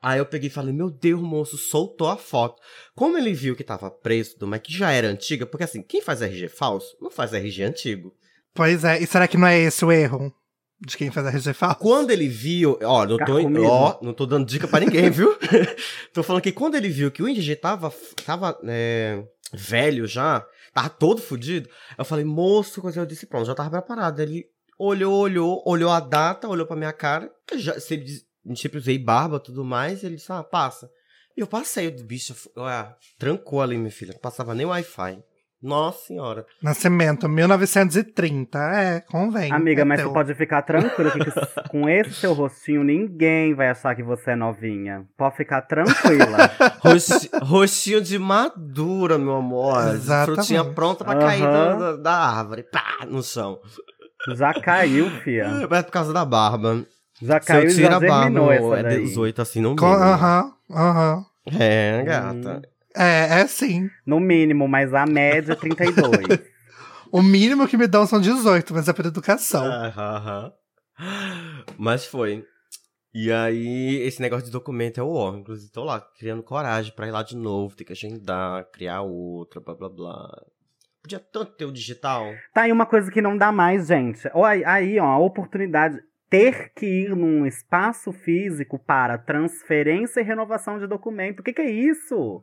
[SPEAKER 2] Aí eu peguei e falei: Meu Deus, moço, soltou a foto. Como ele viu que tava preso, mas que já era antiga, porque assim, quem faz RG falso não faz RG antigo.
[SPEAKER 1] Pois é, e será que não é esse o erro de quem faz RG falso?
[SPEAKER 2] Quando ele viu, ó, não tô,
[SPEAKER 3] Carcomido.
[SPEAKER 2] ó, não tô dando dica pra ninguém, viu? *laughs* tô falando que quando ele viu que o ING tava, tava é, velho já, tava todo fudido, eu falei, moço, coisa, eu disse, pronto, já tava preparado. Ele olhou, olhou, olhou a data, olhou pra minha cara, já, se ele diz- sempre usei barba e tudo mais, ele disse, ah, passa. E eu passei, eu disse, bicho, olha, trancou ali, minha filha, não passava nem Wi-Fi. Nossa senhora.
[SPEAKER 1] Nascimento 1930. É, convém.
[SPEAKER 3] Amiga,
[SPEAKER 1] é
[SPEAKER 3] mas
[SPEAKER 1] teu.
[SPEAKER 3] você pode ficar tranquilo que *laughs* com esse seu rostinho ninguém vai achar que você é novinha. Pode ficar tranquila. *laughs*
[SPEAKER 2] Roxi- Roxinho de madura, meu amor.
[SPEAKER 1] Exatamente.
[SPEAKER 2] Frutinha pronta pra
[SPEAKER 3] Aham.
[SPEAKER 2] cair da, da- da árvore. Pá, no chão.
[SPEAKER 3] Já caiu, fia. *laughs*
[SPEAKER 2] É por causa da barba.
[SPEAKER 3] Já
[SPEAKER 2] Se eu
[SPEAKER 3] caiu e
[SPEAKER 2] tiro
[SPEAKER 3] já
[SPEAKER 2] a barba,
[SPEAKER 3] essa
[SPEAKER 2] é
[SPEAKER 3] daí.
[SPEAKER 2] 18 assim, mínimo.
[SPEAKER 1] Aham, aham.
[SPEAKER 2] É, gata.
[SPEAKER 1] É, é sim.
[SPEAKER 3] No mínimo, mas a média é 32. *laughs*
[SPEAKER 1] O mínimo que me dão são 18, mas é por educação.
[SPEAKER 2] Aham. Mas foi. E aí, esse negócio de documento é o ó. Inclusive, tô lá criando coragem pra ir lá de novo, ter que agendar, criar outra, blá blá blá. Podia tanto ter o digital.
[SPEAKER 3] Tá aí uma coisa que não dá mais, gente. Aí, ó, a oportunidade. Ter que ir num espaço físico para transferência e renovação de documento. O que, que é isso?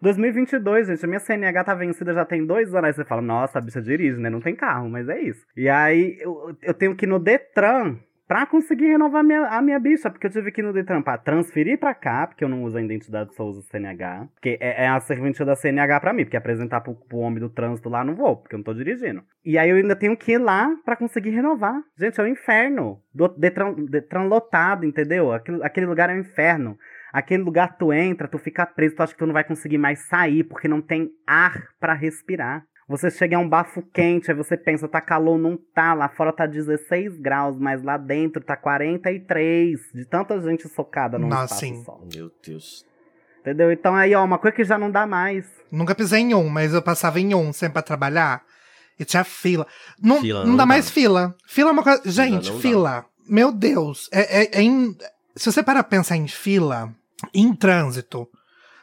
[SPEAKER 3] 2022, gente, a minha CNH tá vencida já tem dois anos. Aí você fala, nossa, a bicha dirige, né? Não tem carro, mas é isso. E aí eu, eu tenho que ir no Detran pra conseguir renovar minha, a minha bicha, porque eu tive que ir no Detran pra transferir pra cá, porque eu não uso a identidade Souza CNH, porque é, é a serventia da CNH pra mim, porque apresentar pro, pro homem do trânsito lá não vou, porque eu não tô dirigindo. E aí eu ainda tenho que ir lá pra conseguir renovar. Gente, é um inferno. Do, Detran, Detran lotado, entendeu? Aquele, aquele lugar é um inferno. Aquele lugar tu entra, tu fica preso, tu acha que tu não vai conseguir mais sair, porque não tem ar para respirar. Você chega a um bafo quente, aí você pensa, tá calor, não tá. Lá fora tá 16 graus, mas lá dentro tá 43. De tanta gente socada num
[SPEAKER 1] Nossa,
[SPEAKER 3] espaço
[SPEAKER 1] sim.
[SPEAKER 3] só.
[SPEAKER 2] Meu Deus.
[SPEAKER 3] Entendeu? Então aí, ó, uma coisa que já não dá mais.
[SPEAKER 1] Nunca pisei em um, mas eu passava em um sempre pra trabalhar. E tinha fila. Não,
[SPEAKER 2] Fila
[SPEAKER 1] não,
[SPEAKER 2] não
[SPEAKER 1] dá
[SPEAKER 2] dá.
[SPEAKER 1] mais fila. Fila é uma coisa. Gente,
[SPEAKER 2] dá.
[SPEAKER 1] fila. Meu Deus. É, é- é em- Se você parar pra pensar em fila, em trânsito,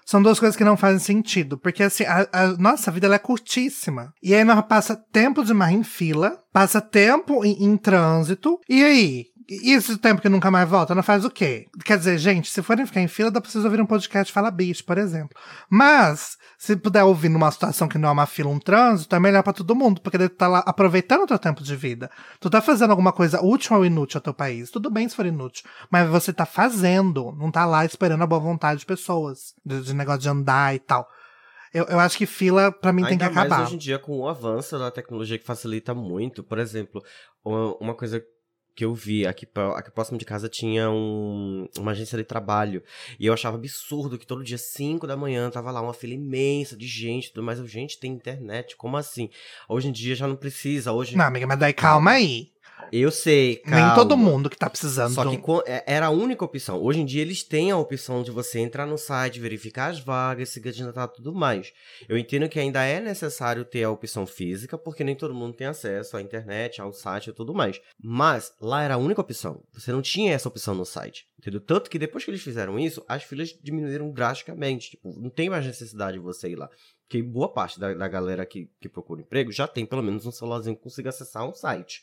[SPEAKER 1] são duas coisas que não fazem sentido. Porque assim, a, a nossa vida é curtíssima. E aí nós passa tempo demais em fila, passa tempo em, em trânsito. E aí? E esse tempo que nunca mais volta, não faz o quê? Quer dizer, gente, se forem ficar em fila, dá pra vocês ouvir um podcast Fala Bicho, por exemplo. Mas, se puder ouvir numa situação que não é uma fila, um trânsito, é melhor pra todo mundo, porque tu tá lá aproveitando o teu tempo de vida. Tu tá fazendo alguma coisa útil ou inútil ao teu país. Tudo bem se for inútil, mas você tá fazendo, não tá lá esperando a boa vontade de pessoas, de, de negócio de andar e tal. Eu, eu acho que fila, pra mim, tem
[SPEAKER 2] Ainda
[SPEAKER 1] que
[SPEAKER 2] mais
[SPEAKER 1] acabar.
[SPEAKER 2] hoje em dia com o avanço da tecnologia que facilita muito. Por exemplo, uma coisa que eu vi aqui, aqui próximo de casa tinha um- uma agência de trabalho. E eu achava absurdo que todo dia, 5 da manhã, tava lá uma fila imensa de gente, tudo mais. Gente, tem internet, como assim? Hoje em dia já não precisa. Hoje
[SPEAKER 1] Não, amiga, mas daí calma aí.
[SPEAKER 2] Eu sei,
[SPEAKER 1] Nem
[SPEAKER 2] calma.
[SPEAKER 1] todo mundo que tá precisando.
[SPEAKER 2] Só que é- era a única opção. Hoje em dia eles têm a opção de você entrar no site, verificar as vagas, se candidatar e tudo mais. Eu entendo que ainda é necessário ter a opção física, porque nem todo mundo tem acesso à internet, ao site e tudo mais. Mas lá era a única opção. Você não tinha essa opção no site. Entendeu? Tanto que depois que eles fizeram isso, as filas diminuíram drasticamente. Tipo, não tem mais necessidade de você ir lá. Porque boa parte da, da galera que, que procura emprego já tem pelo menos um celularzinho que consiga acessar um site.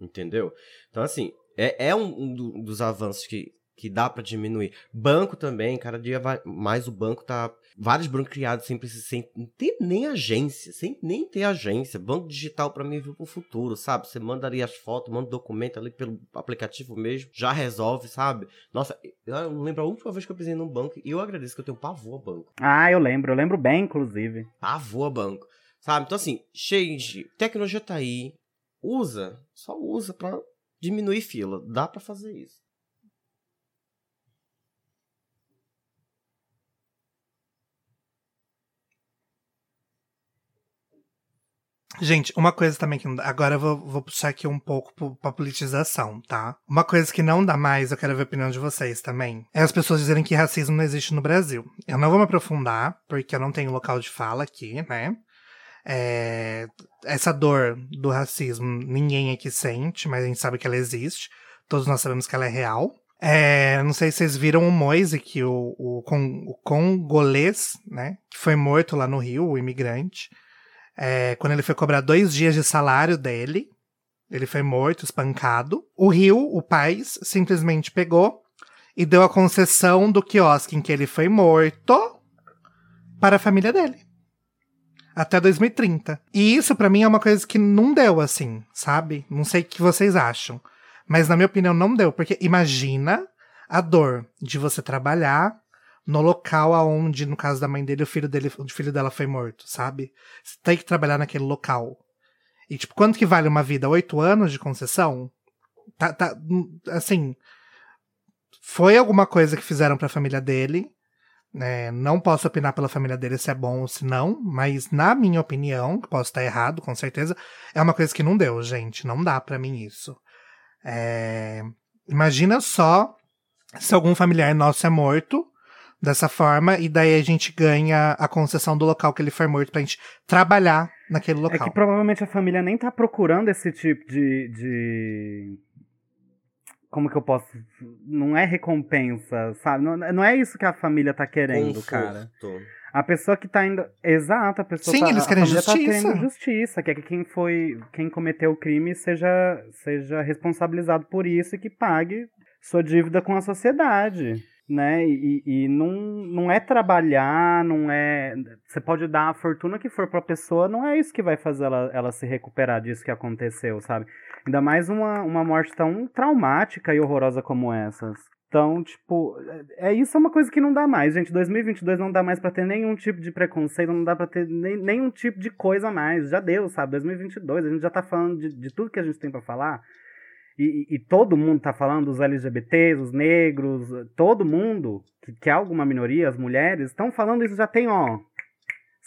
[SPEAKER 2] Entendeu? Então, assim, é, é um, um do- dos avanços que, que dá pra diminuir. Banco também, cada dia vai mais o banco tá. Vários bancos criados sem, sem ter nem agência, sem nem ter agência. Banco digital pra mim viu pro futuro, sabe? Você manda ali as fotos, manda o documento ali pelo aplicativo mesmo, já resolve, sabe? Nossa, eu não lembro a última vez que eu pisei num banco e eu agradeço que eu tenho pavor a banco.
[SPEAKER 3] Ah, eu lembro, eu lembro bem, inclusive.
[SPEAKER 2] Pavor a banco. Sabe? Então, assim, change, tecnologia tá aí, usa, só usa pra diminuir fila. Dá pra fazer isso.
[SPEAKER 1] Gente, uma coisa também que não dá. Agora eu vou, vou puxar aqui um pouco pra politização, tá? Uma coisa que não dá mais, eu quero ver a opinião de vocês também, é as pessoas dizerem que racismo não existe no Brasil. Eu não vou me aprofundar, porque eu não tenho local de fala aqui, né? É, essa dor do racismo ninguém aqui sente, mas a gente sabe que ela existe. Todos nós sabemos que ela é real. É, não sei se vocês viram o Moise, que o, o, con- o congolês, né? Que foi morto lá no Rio, o imigrante. É, quando ele foi cobrar dois dias de salário dele, ele foi morto, espancado. O Rio, o país, simplesmente pegou e deu a concessão do quiosque em que ele foi morto para a família dele. Até 2030. E isso pra mim é uma coisa que não deu assim, sabe? Não sei o que vocês acham. Mas na minha opinião não deu, porque imagina a dor de você trabalhar no local aonde, no caso da mãe dele, o filho dele, o filho dela foi morto, sabe? Você tem que trabalhar naquele local. E, tipo, quanto que vale uma vida? Oito anos de concessão? Tá, tá, hum, assim, foi alguma coisa que fizeram pra família dele. Né? não posso opinar pela família dele se é bom ou se não, mas na minha opinião, que posso estar errado, com certeza, é uma coisa que não deu, gente. Não dá pra mim isso. É, Imagina só se algum familiar nosso é morto dessa forma, e daí a gente ganha a concessão do local que ele foi morto pra gente trabalhar naquele
[SPEAKER 3] É
[SPEAKER 1] local.
[SPEAKER 3] que provavelmente a família nem tá procurando esse tipo de. de... Como que eu posso. Não é recompensa, sabe? Não, não é isso que a família tá querendo, cara.
[SPEAKER 2] Conforto.
[SPEAKER 3] A pessoa que tá indo. Exato, a pessoa
[SPEAKER 1] Sim,
[SPEAKER 3] tá,
[SPEAKER 1] eles
[SPEAKER 3] a
[SPEAKER 1] querem
[SPEAKER 3] família
[SPEAKER 1] justiça.
[SPEAKER 3] Tá querendo justiça, quer que quem foi. Quem cometeu o crime seja, seja responsabilizado por isso e que pague sua dívida com a sociedade. Né? E, e não, não é trabalhar, não é. Você pode dar a fortuna que for pra pessoa, não é isso que vai fazer ela, ela se recuperar disso que aconteceu, sabe? Ainda mais uma, uma morte tão traumática e horrorosa como essas. Então, tipo, é é isso é uma coisa que não dá mais, gente. 2022 não dá mais pra ter nenhum tipo de preconceito, não dá pra ter nem, nenhum tipo de coisa a mais. Já deu, sabe? 2022, a gente já tá falando de, de tudo que a gente tem pra falar. E, e- todo mundo tá falando, os LGBTs, os negros, todo mundo que, que é alguma minoria, as mulheres, estão falando isso já tem, ó,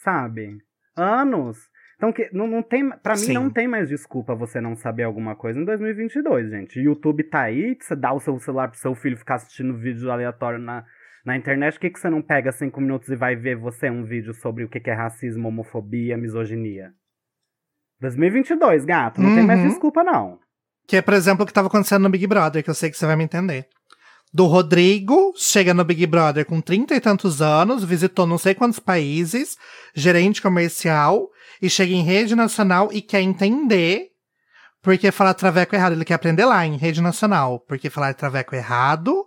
[SPEAKER 3] sabe? Anos. Então, que, não, não tem, pra mim,
[SPEAKER 1] Sim.
[SPEAKER 3] não tem mais desculpa você não saber alguma coisa em 2022, gente. YouTube tá aí, você dá o seu celular pro seu filho ficar assistindo vídeo aleatório na, na internet. Por que, que você não pega cinco minutos e vai ver você um vídeo sobre o que, que é racismo, homofobia, misoginia? 2022, gato. Não tem mais
[SPEAKER 1] Uhum.
[SPEAKER 3] desculpa, não.
[SPEAKER 1] Que é, por exemplo, o que tava acontecendo no Big Brother, que eu sei que você vai me entender. Do Rodrigo, chega no Big Brother com trinta e tantos anos, visitou não sei quantos países, gerente comercial, e chega em rede nacional e quer entender porque falar traveco errado. Ele quer aprender lá, em rede nacional. Porque falar traveco errado,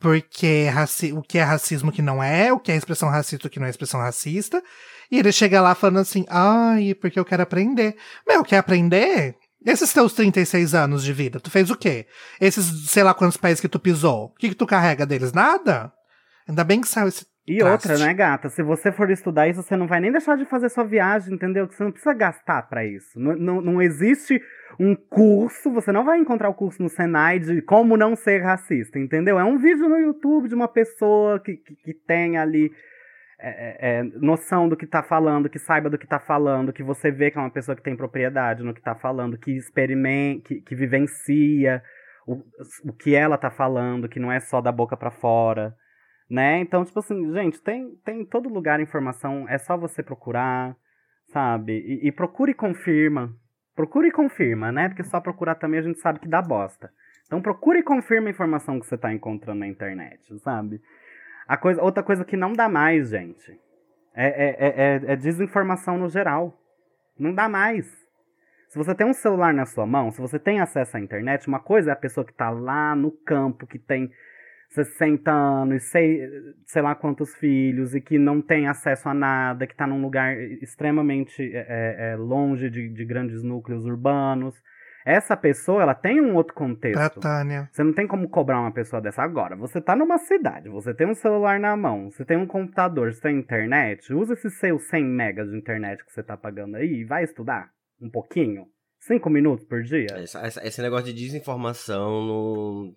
[SPEAKER 1] porque raci o que é racismo que não é, o que é expressão racista o que não é expressão racista. E ele chega lá falando assim, ai, porque eu quero aprender. Meu, quer aprender? Esses teus 36 anos de vida, tu fez o quê? Esses, sei lá quantos países que tu pisou, o que que tu carrega deles? Nada? Ainda bem que saiu esse
[SPEAKER 3] E
[SPEAKER 1] Traste.
[SPEAKER 3] outra, né, gata? Se você for estudar isso, você não vai nem deixar de fazer sua viagem, entendeu? Que você não precisa gastar pra isso. Não, não, não existe um curso, você não vai encontrar o curso no Senai de como não ser racista, entendeu? É um vídeo no YouTube de uma pessoa que, que, que tem ali é, é, é, noção do que tá falando, que saiba do que tá falando, que você vê que é uma pessoa que tem propriedade no que tá falando, que experimenta, que, que vivencia o, o que ela tá falando, que não é só da boca pra fora né? Então, tipo assim, gente, tem, tem em todo lugar informação, é só você procurar, sabe? E, e procura e confirma. Procura e confirma, né? Porque só procurar também a gente sabe que dá bosta. Então procura e confirma a informação que você tá encontrando na internet, sabe? A coisa, outra coisa que não dá mais, gente, é, é, é, é- é desinformação no geral. Não dá mais. Se você tem um celular na sua mão, se você tem acesso à internet, uma coisa é a pessoa que tá lá no campo, que tem 60 anos, sei, sei lá quantos filhos, e que não tem acesso a nada, que tá num lugar extremamente é, é, é, longe de, de grandes núcleos urbanos. Essa pessoa, ela tem um outro contexto.
[SPEAKER 1] Tânia.
[SPEAKER 3] Você não tem como cobrar uma pessoa dessa agora. Você tá numa cidade, você tem um celular na mão, você tem um computador, você tem internet. Usa esses seus 100 megas de internet que você tá pagando aí e vai estudar um pouquinho. Cinco minutos por dia.
[SPEAKER 2] Essa- essa- esse negócio de desinformação não,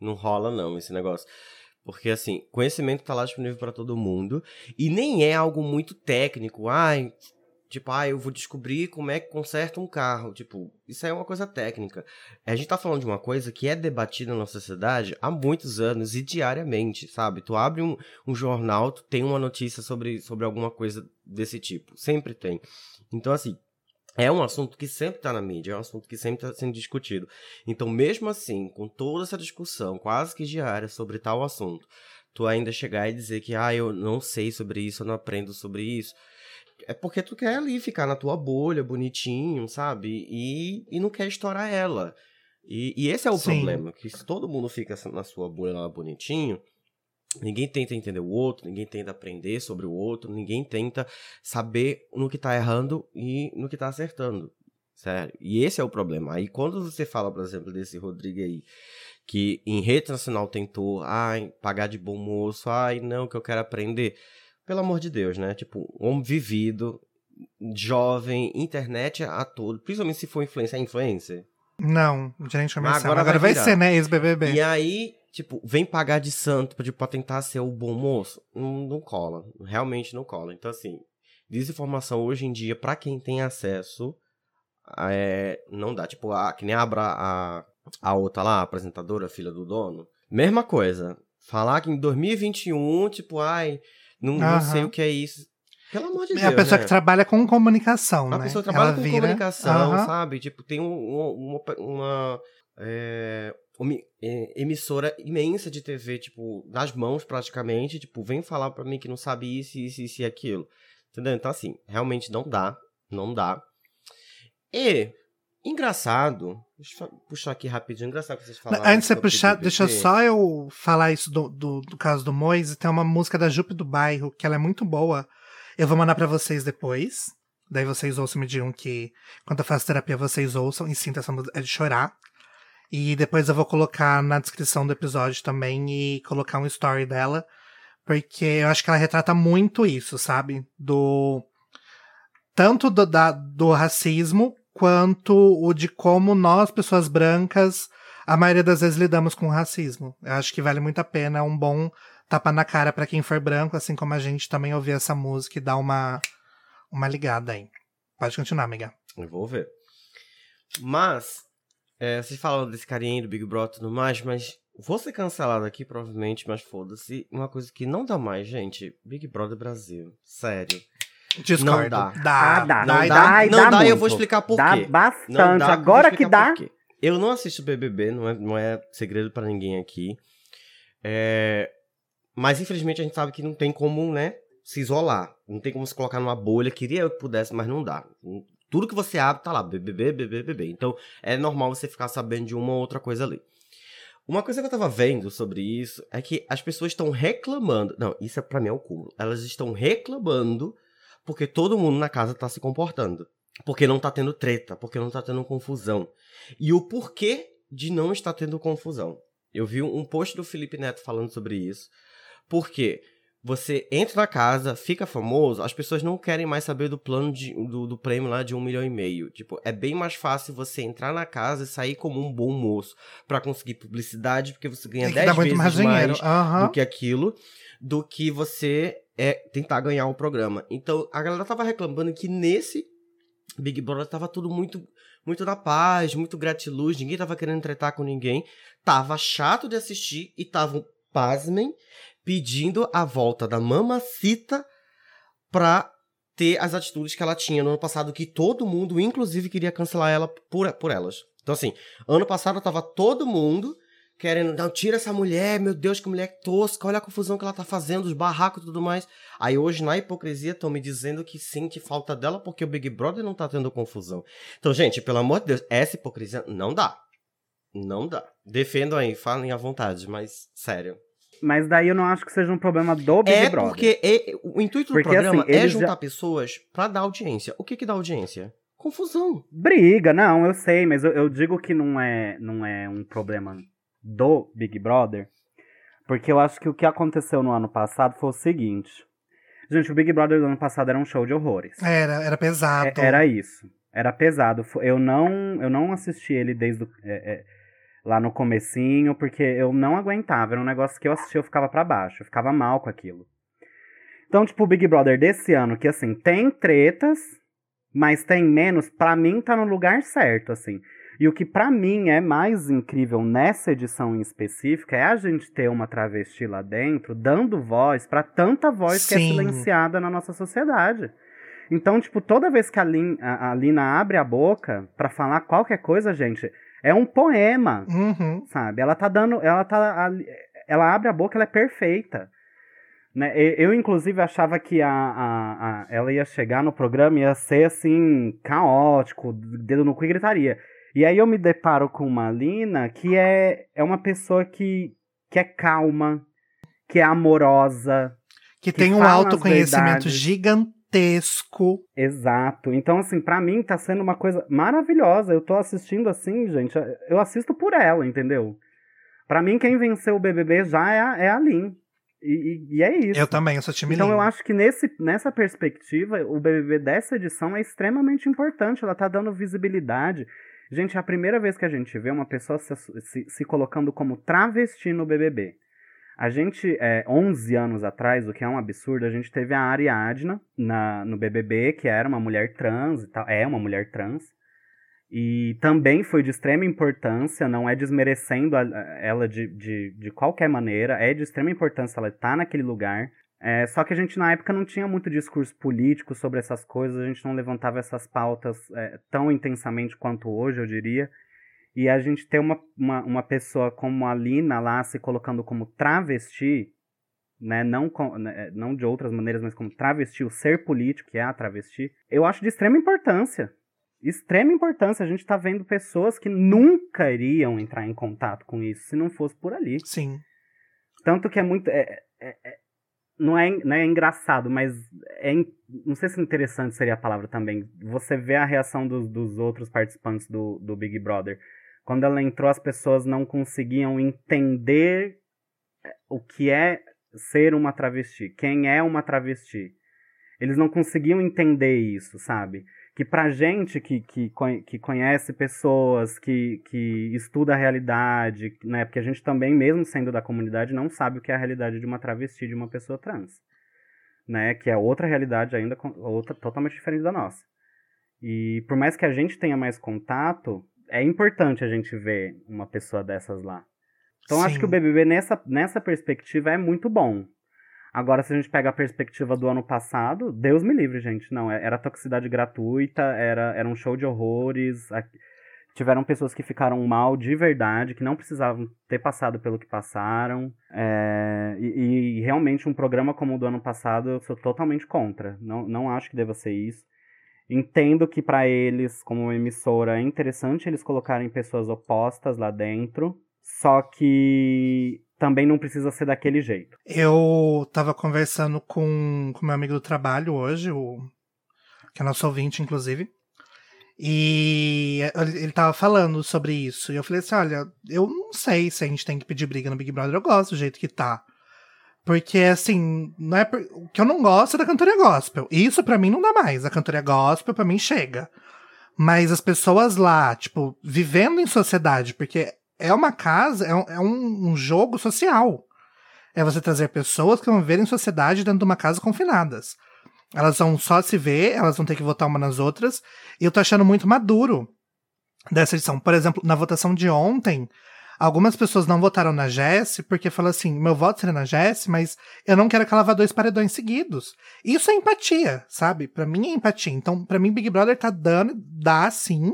[SPEAKER 2] não rola, não, esse negócio. Porque, assim, conhecimento tá lá disponível para todo mundo. E nem é algo muito técnico. Ai, tipo, ah, eu vou descobrir como é que conserta um carro. Tipo, isso aí é uma coisa técnica. A gente tá falando de uma coisa que é debatida na sociedade há muitos anos e diariamente, sabe? Tu abre um, um jornal, tu tem uma notícia sobre, sobre alguma coisa desse tipo. Sempre tem. Então, assim, é um assunto que sempre está na mídia, é um assunto que sempre está sendo discutido. Então, mesmo assim, com toda essa discussão quase que diária sobre tal assunto, tu ainda chegar e dizer que, ah, eu não sei sobre isso, eu não aprendo sobre isso, é porque tu quer ali ficar na tua bolha, bonitinho, sabe? E, e não quer estourar ela. E, e esse é o
[SPEAKER 1] Sim.
[SPEAKER 2] problema, que se todo mundo fica na sua bolha lá bonitinho, ninguém tenta entender o outro, ninguém tenta aprender sobre o outro, ninguém tenta saber no que tá errando e no que tá acertando. Sério. E esse é o problema. Aí quando você fala, por exemplo, desse Rodrigo aí, que em rede nacional tentou, ai, pagar de bom moço, ai, não, que eu quero aprender. Pelo amor de Deus, né? Tipo, homem vivido, jovem, internet a todo, principalmente se for influencer, é influencer.
[SPEAKER 1] Não, gerente comercial.
[SPEAKER 2] agora
[SPEAKER 1] Agora,
[SPEAKER 2] vai
[SPEAKER 1] vai, ser, né? Ex-BBB.
[SPEAKER 2] E aí, tipo, vem pagar de santo pra, tipo, pra tentar ser o bom moço? Não, não cola. Realmente não cola. Então, assim, desinformação hoje em dia, pra quem tem acesso, é, não dá. Tipo, a, que nem a, Abra- a, a outra lá, a apresentadora, filha do dono. Mesma coisa. Falar que em 2021, tipo, ai, não, não
[SPEAKER 1] Aham.
[SPEAKER 2] sei o que é isso. Pelo amor de
[SPEAKER 1] É
[SPEAKER 2] Deus.
[SPEAKER 1] a pessoa
[SPEAKER 2] né?
[SPEAKER 1] que trabalha com comunicação,
[SPEAKER 2] Uma
[SPEAKER 1] né?
[SPEAKER 2] pessoa que trabalha
[SPEAKER 1] Ela
[SPEAKER 2] com
[SPEAKER 1] vira-
[SPEAKER 2] comunicação,
[SPEAKER 1] Aham.
[SPEAKER 2] sabe? Tipo, tem um- um- uma, uma, é, uma, é, emissora imensa de TV, tipo, nas mãos praticamente, tipo, vem falar pra mim que não sabe isso, isso, isso e aquilo. Entendeu? Então, assim, realmente não dá. Não dá. E, engraçado, deixa eu puxar aqui rapidinho, engraçado que vocês falaram.
[SPEAKER 1] Antes de você puxar, deixa só eu falar isso do, do, do caso do Moise. Tem uma música da Jupe do Bairro, que ela é muito boa. Eu vou mandar pra vocês depois. Daí vocês ouçam me digam que, quando eu faço terapia, vocês ouçam e sintam essa música é de chorar. E depois eu vou colocar na descrição do episódio também e colocar um story dela. Porque eu acho que ela retrata muito isso, sabe? Do. Tanto do, da, do racismo, quanto o de como nós, pessoas brancas, a maioria das vezes lidamos com racismo. Eu acho que vale muito a pena, um bom tapa na cara para quem for branco, assim como a gente também ouvir essa música e dar uma, uma ligada aí. Pode continuar, amiga.
[SPEAKER 2] Eu vou ver. Mas, é, vocês falam desse carinha do Big Brother e tudo mais, mas vou ser cancelado aqui, provavelmente, mas foda-se. Uma coisa que não dá mais, gente. Big Brother Brasil. Sério.
[SPEAKER 1] Discordo.
[SPEAKER 2] Não dá.
[SPEAKER 1] Dá,
[SPEAKER 3] Ah, dá.
[SPEAKER 1] dá,
[SPEAKER 2] Não
[SPEAKER 1] e
[SPEAKER 2] dá,
[SPEAKER 1] dá.
[SPEAKER 3] e
[SPEAKER 2] não
[SPEAKER 3] dá
[SPEAKER 2] dá, e eu vou explicar por
[SPEAKER 3] Dá
[SPEAKER 2] quê.
[SPEAKER 3] bastante.
[SPEAKER 2] Dá,
[SPEAKER 3] Agora
[SPEAKER 2] vou
[SPEAKER 3] que dá.
[SPEAKER 2] Eu não assisto BBB, não é, não é segredo pra ninguém aqui. É, Mas infelizmente a gente sabe que não tem como, né, se isolar. Não tem como se colocar numa bolha. Queria eu que pudesse, mas não dá. Tudo que você abre tá lá, BBB, BBB, BBB. Então é normal você ficar sabendo de uma ou outra coisa ali. Uma coisa que eu tava vendo sobre isso é que as pessoas estão reclamando. Não, isso é pra mim é o cúmulo. Elas estão reclamando porque todo mundo na casa tá se comportando. Porque não tá tendo treta, porque não tá tendo confusão. E o porquê de não estar tendo confusão. Eu vi um post do Felipe Neto falando sobre isso. Porque você entra na casa, fica famoso, as pessoas não querem mais saber do plano de- do, do prêmio lá de um milhão e meio. Tipo, é bem mais fácil você entrar na casa e sair como um bom moço pra conseguir publicidade, porque você ganha
[SPEAKER 1] Tem que
[SPEAKER 2] 10
[SPEAKER 1] dar muito
[SPEAKER 2] vezes
[SPEAKER 1] mais dinheiro.
[SPEAKER 2] mais
[SPEAKER 1] Aham.
[SPEAKER 2] do que aquilo, do que você é tentar ganhar o programa. Então, a galera tava reclamando que nesse Big Brother tava tudo muito muito na paz, muito gratiluz, ninguém tava querendo tretar com ninguém, tava chato de assistir e tavam, pasmem, pedindo a volta da mamacita pra ter as atitudes que ela tinha no ano passado, que todo mundo, inclusive, queria cancelar ela por, por elas. Então, assim, ano passado tava todo mundo querendo, não, tira essa mulher, meu Deus, que mulher tosca, olha a confusão que ela tá fazendo, os barracos e tudo mais. Aí hoje, na hipocrisia, estão me dizendo que sente falta dela porque o Big Brother não tá tendo confusão. Então, gente, pelo amor de Deus, essa hipocrisia não dá. Não dá. Defendam aí, falem à vontade, mas sério.
[SPEAKER 3] Mas daí eu não acho que seja um problema do Big
[SPEAKER 2] é
[SPEAKER 3] Brother.
[SPEAKER 2] porque é- o intuito do
[SPEAKER 3] Porque,
[SPEAKER 2] programa
[SPEAKER 3] assim,
[SPEAKER 2] é juntar
[SPEAKER 3] já-
[SPEAKER 2] pessoas pra dar audiência. O que que dá audiência? Confusão.
[SPEAKER 3] Briga, não, eu sei, mas eu, eu digo que não é, não é um problema do Big Brother, porque eu acho que o que aconteceu no ano passado foi o seguinte. Gente, o Big Brother do ano passado era um show de horrores.
[SPEAKER 1] Era, era pesado.
[SPEAKER 3] É- Era isso. Era pesado. Eu não, eu não assisti ele desde o- é, é, lá no comecinho, porque eu não aguentava. Era um negócio que eu assistia, eu ficava pra baixo. Eu ficava mal com aquilo. Então, tipo, o Big Brother desse ano, que assim, tem tretas, mas tem menos, pra mim tá no lugar certo, assim. E o que pra mim é mais incrível nessa edição em específica é a gente ter uma travesti lá dentro, dando voz pra tanta voz que é
[SPEAKER 1] Sim.
[SPEAKER 3] silenciada na nossa sociedade. Então, tipo, toda vez que a, Lin, a, a Lina abre a boca pra falar qualquer coisa, gente, é um poema,
[SPEAKER 1] Uhum.
[SPEAKER 3] sabe? Ela tá dando, ela tá, ela abre a boca, ela é perfeita. Né? Eu, inclusive, achava que a, a, a- ela ia chegar no programa e ia ser, assim, caótico, dedo no cu e gritaria. E aí eu me deparo com uma Lina que é, é uma pessoa que, que é calma, que é amorosa,
[SPEAKER 1] Que,
[SPEAKER 3] Que
[SPEAKER 1] tem um autoconhecimento
[SPEAKER 3] verdades.
[SPEAKER 1] Gigantesco.
[SPEAKER 3] Exato. Então, assim, pra mim tá sendo uma coisa maravilhosa. Eu tô assistindo assim, gente. Eu assisto por ela, entendeu? Pra mim, quem venceu o BBB já é a, é a Lin. E, e- e é isso.
[SPEAKER 1] Eu também, eu sou time
[SPEAKER 3] Então
[SPEAKER 1] Lin.
[SPEAKER 3] eu acho que nesse, nessa perspectiva, o BBB dessa edição é extremamente importante. Ela tá dando visibilidade. Gente, é a primeira vez que a gente vê uma pessoa se, se, se colocando como travesti no BBB. A gente, é, 11 anos atrás, o que é um absurdo, a gente teve a Ariadna na, no BBB, que era uma mulher trans e tal. É uma mulher trans. E também foi de extrema importância, não é desmerecendo a- ela de, de, de qualquer maneira, é de extrema importância ela estar naquele lugar. É, só que a gente na época não tinha muito discurso político sobre essas coisas, a gente não levantava essas pautas é, tão intensamente quanto hoje, eu diria. E a gente ter uma, uma, uma pessoa como a Lina lá se colocando como travesti, né, não, com- né, não de outras maneiras, mas como travesti, o ser político, que é a travesti, eu acho de extrema importância. Extrema importância. A gente tá vendo pessoas que nunca iriam entrar em contato com isso se não fosse por ali.
[SPEAKER 1] Sim.
[SPEAKER 3] Tanto que é muito. É, é- é- não é, não é engraçado, mas é. Não sei se interessante seria a palavra também. Você vê a reação dos, dos outros participantes do, do Big Brother. Quando ela entrou, as pessoas não conseguiam entender é, o que é ser uma travesti, quem é uma travesti. Eles não conseguiam entender isso, sabe? Que pra gente que, que, que conhece pessoas, que, que estuda a realidade, né? Porque a gente também, mesmo sendo da comunidade, não sabe o que é a realidade de uma travesti, de uma pessoa trans. Né? Que é outra realidade ainda, outra, totalmente diferente da nossa. E por mais que a gente tenha mais contato, é importante a gente ver uma pessoa dessas lá. Então Sim. acho que o BBB nessa, nessa perspectiva é muito bom. Agora, se a gente pega a perspectiva do ano passado, Deus me livre, gente. Não, é, era toxicidade gratuita, era, era um show de horrores. Tiveram pessoas que ficaram mal de verdade, que não precisavam ter passado pelo que passaram. É, e, e, realmente um programa como o do ano passado eu sou totalmente contra. Não, não acho que deva ser isso. Entendo que para eles, como emissora, é interessante eles colocarem pessoas opostas lá dentro. Só que também não precisa ser daquele jeito.
[SPEAKER 1] Eu tava conversando com o meu amigo do trabalho hoje, o que é nosso ouvinte, inclusive. E ele tava falando sobre isso. E eu falei assim: olha, eu não sei se a gente tem que pedir briga no Big Brother. Eu gosto do jeito que tá. Porque, assim, não é por... o que eu não gosto é da cantoria gospel. Isso para mim não dá mais. A cantoria gospel para mim chega. Mas as pessoas lá, tipo, vivendo em sociedade, porque é uma casa, é um, é um, jogo social. É você trazer pessoas que vão viver em sociedade dentro de uma casa confinadas. Elas vão só se ver, elas vão ter que votar uma nas outras. E eu tô achando muito maduro dessa edição. Por exemplo, na votação de ontem, algumas pessoas não votaram na Jess porque falam assim: meu voto seria na Jess, mas eu não quero que ela vá dois paredões seguidos. Isso é empatia, sabe? Para mim é empatia. Então, para mim, Big Brother tá dando, dá sim.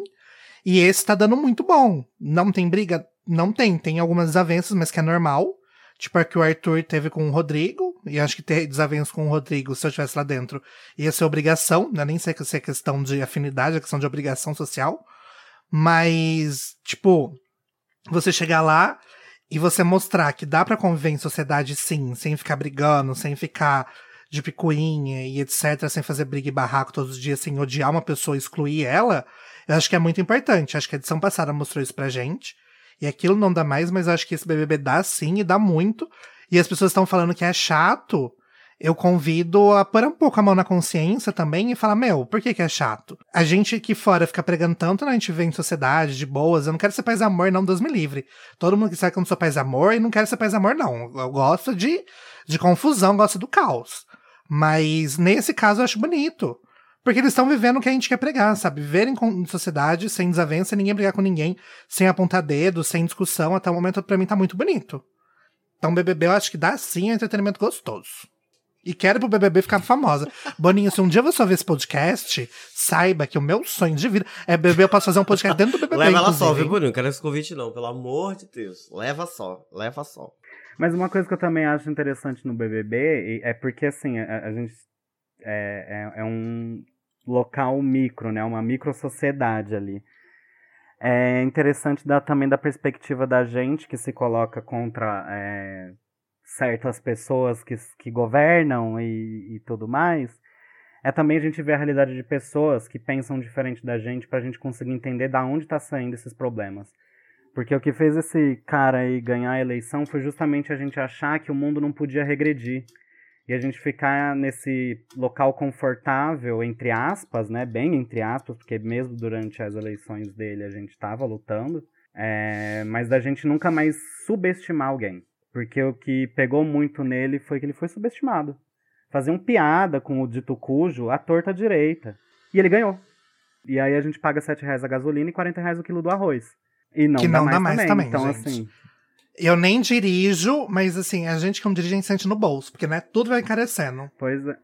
[SPEAKER 1] E esse tá dando muito bom. Não tem briga não tem, tem algumas desavenças, mas que é normal. Tipo a que o Arthur teve com o Rodrigo, e acho que ter desavenças com o Rodrigo, se eu estivesse lá dentro, ia ser obrigação, né? Nem sei se é questão de afinidade, é questão de obrigação social. Mas, tipo, você chegar lá e você mostrar que dá para conviver em sociedade sim, sem ficar brigando, sem ficar de picuinha e etc, sem fazer briga e barraco todos os dias, sem odiar uma pessoa excluir ela, eu acho que é muito importante. Acho que a edição passada mostrou isso pra gente. E aquilo não dá mais, mas acho que esse BBB dá sim e dá muito. E as pessoas estão falando que é chato. Eu convido a pôr um pouco a mão na consciência também e falar: Meu, por que, que é chato? A gente aqui fora fica pregando tanto, né? A gente vê em sociedade, de boas. Eu não quero ser paz amor, não, Deus me livre. Todo mundo que sabe que eu não sou paz amor e não quero ser paz amor, não. Eu gosto de, de confusão, gosto do caos. Mas nesse caso eu acho bonito. Porque eles estão vivendo o que a gente quer pregar, sabe? Viver em sociedade sem desavença, ninguém brigar com ninguém, sem apontar dedo, sem discussão. Até o momento, para mim, tá muito bonito. Então, BBB eu acho que dá sim um entretenimento gostoso. E quero pro BBB ficar famosa. Boninho, se um dia você ouvir esse podcast, saiba que o meu sonho de vida é BBB. Eu posso fazer um podcast dentro do BBB.
[SPEAKER 2] Leva ela só, viu, Boninho? Não quero esse convite, não. Pelo amor de Deus. Leva só, leva só.
[SPEAKER 3] Mas uma coisa que eu também acho interessante no BBB é porque, assim, a, a gente é, é, é, um local micro, né? Uma micro sociedade ali. É interessante dar também da perspectiva da gente que se coloca contra é, certas pessoas que, que governam e, e tudo mais. É também a gente ver a realidade de pessoas que pensam diferente da gente para a gente conseguir entender da onde está saindo esses problemas. Porque o que fez esse cara aí ganhar a eleição foi justamente a gente achar que o mundo não podia regredir e a gente ficar nesse local confortável, entre aspas, né? Bem entre aspas, porque mesmo durante as eleições dele a gente estava lutando, é, mas da gente nunca mais subestimar alguém. Porque o que pegou muito nele foi que ele foi subestimado. Faziam piada com o dito cujo à torta direita. E ele ganhou. E aí a gente paga 7 reais a gasolina e 40 reais o quilo do arroz. E não,
[SPEAKER 1] que
[SPEAKER 3] dá,
[SPEAKER 1] não
[SPEAKER 3] mais
[SPEAKER 1] dá mais
[SPEAKER 3] também.
[SPEAKER 1] também
[SPEAKER 3] então,
[SPEAKER 1] gente.
[SPEAKER 3] assim,
[SPEAKER 1] eu nem dirijo, mas assim, a gente como dirigente sente no bolso, porque né, tudo vai encarecendo.
[SPEAKER 3] Pois é.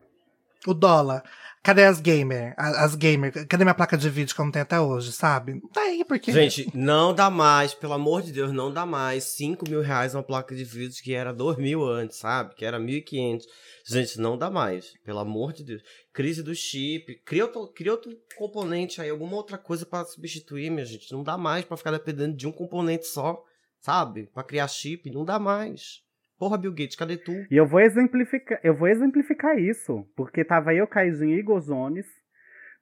[SPEAKER 1] O dólar. Cadê as gamer? As gamer? Cadê minha placa de vídeo que eu não tenho até hoje, sabe? Não tá aí, porque.
[SPEAKER 2] Gente, não dá mais, pelo amor de Deus, não dá mais 5 mil reais uma placa de vídeo que era 2 mil antes, sabe? Que era 1.500. Gente, não dá mais, pelo amor de Deus. Crise do chip, cria outro, cria outro componente aí, alguma outra coisa para substituir, minha gente. Não dá mais para ficar dependendo de um componente só sabe? Para criar chip, não dá mais. Porra, Bill Gates, cadê tu?
[SPEAKER 3] E eu vou exemplificar, eu vou exemplificar isso, porque tava eu, Caidinho e Igor Jones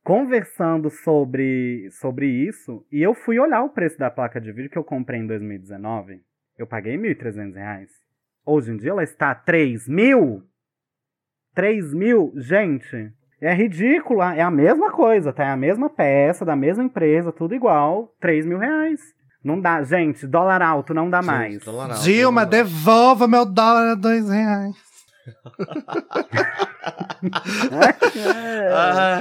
[SPEAKER 3] conversando sobre, sobre isso, e eu fui olhar o preço da placa de vídeo que eu comprei em 2019. Eu paguei 1.300 reais. Hoje em dia ela está a 3 mil. 3 mil, gente. É ridículo, é a mesma coisa, tá? É a mesma peça, da mesma empresa, tudo igual, 3 mil reais. Não dá, gente, dólar alto não dá
[SPEAKER 2] Gente,
[SPEAKER 3] mais.
[SPEAKER 2] alto,
[SPEAKER 1] Dilma,
[SPEAKER 2] alto.
[SPEAKER 1] devolva meu dólar a dois reais. *laughs*
[SPEAKER 2] Ah,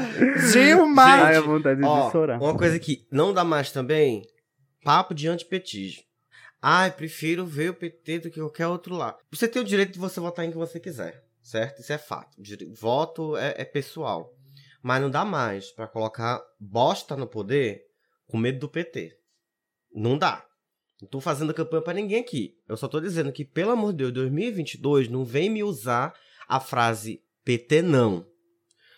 [SPEAKER 1] Dilma!
[SPEAKER 3] Ai, a
[SPEAKER 2] Gente,
[SPEAKER 3] vontade
[SPEAKER 2] Ó,
[SPEAKER 3] de chorar.
[SPEAKER 2] uma coisa que não dá mais também, papo de antipetismo. Ai, prefiro ver o PT do que qualquer outro lá. Você tem o direito de você votar em quem você quiser, certo? Isso é fato. Voto é, é pessoal. Mas não dá mais pra colocar bosta no poder com medo do PT. Não dá. Não tô fazendo campanha pra ninguém aqui. Eu só tô dizendo que, pelo amor de Deus, 2022 não vem me usar a frase PT não.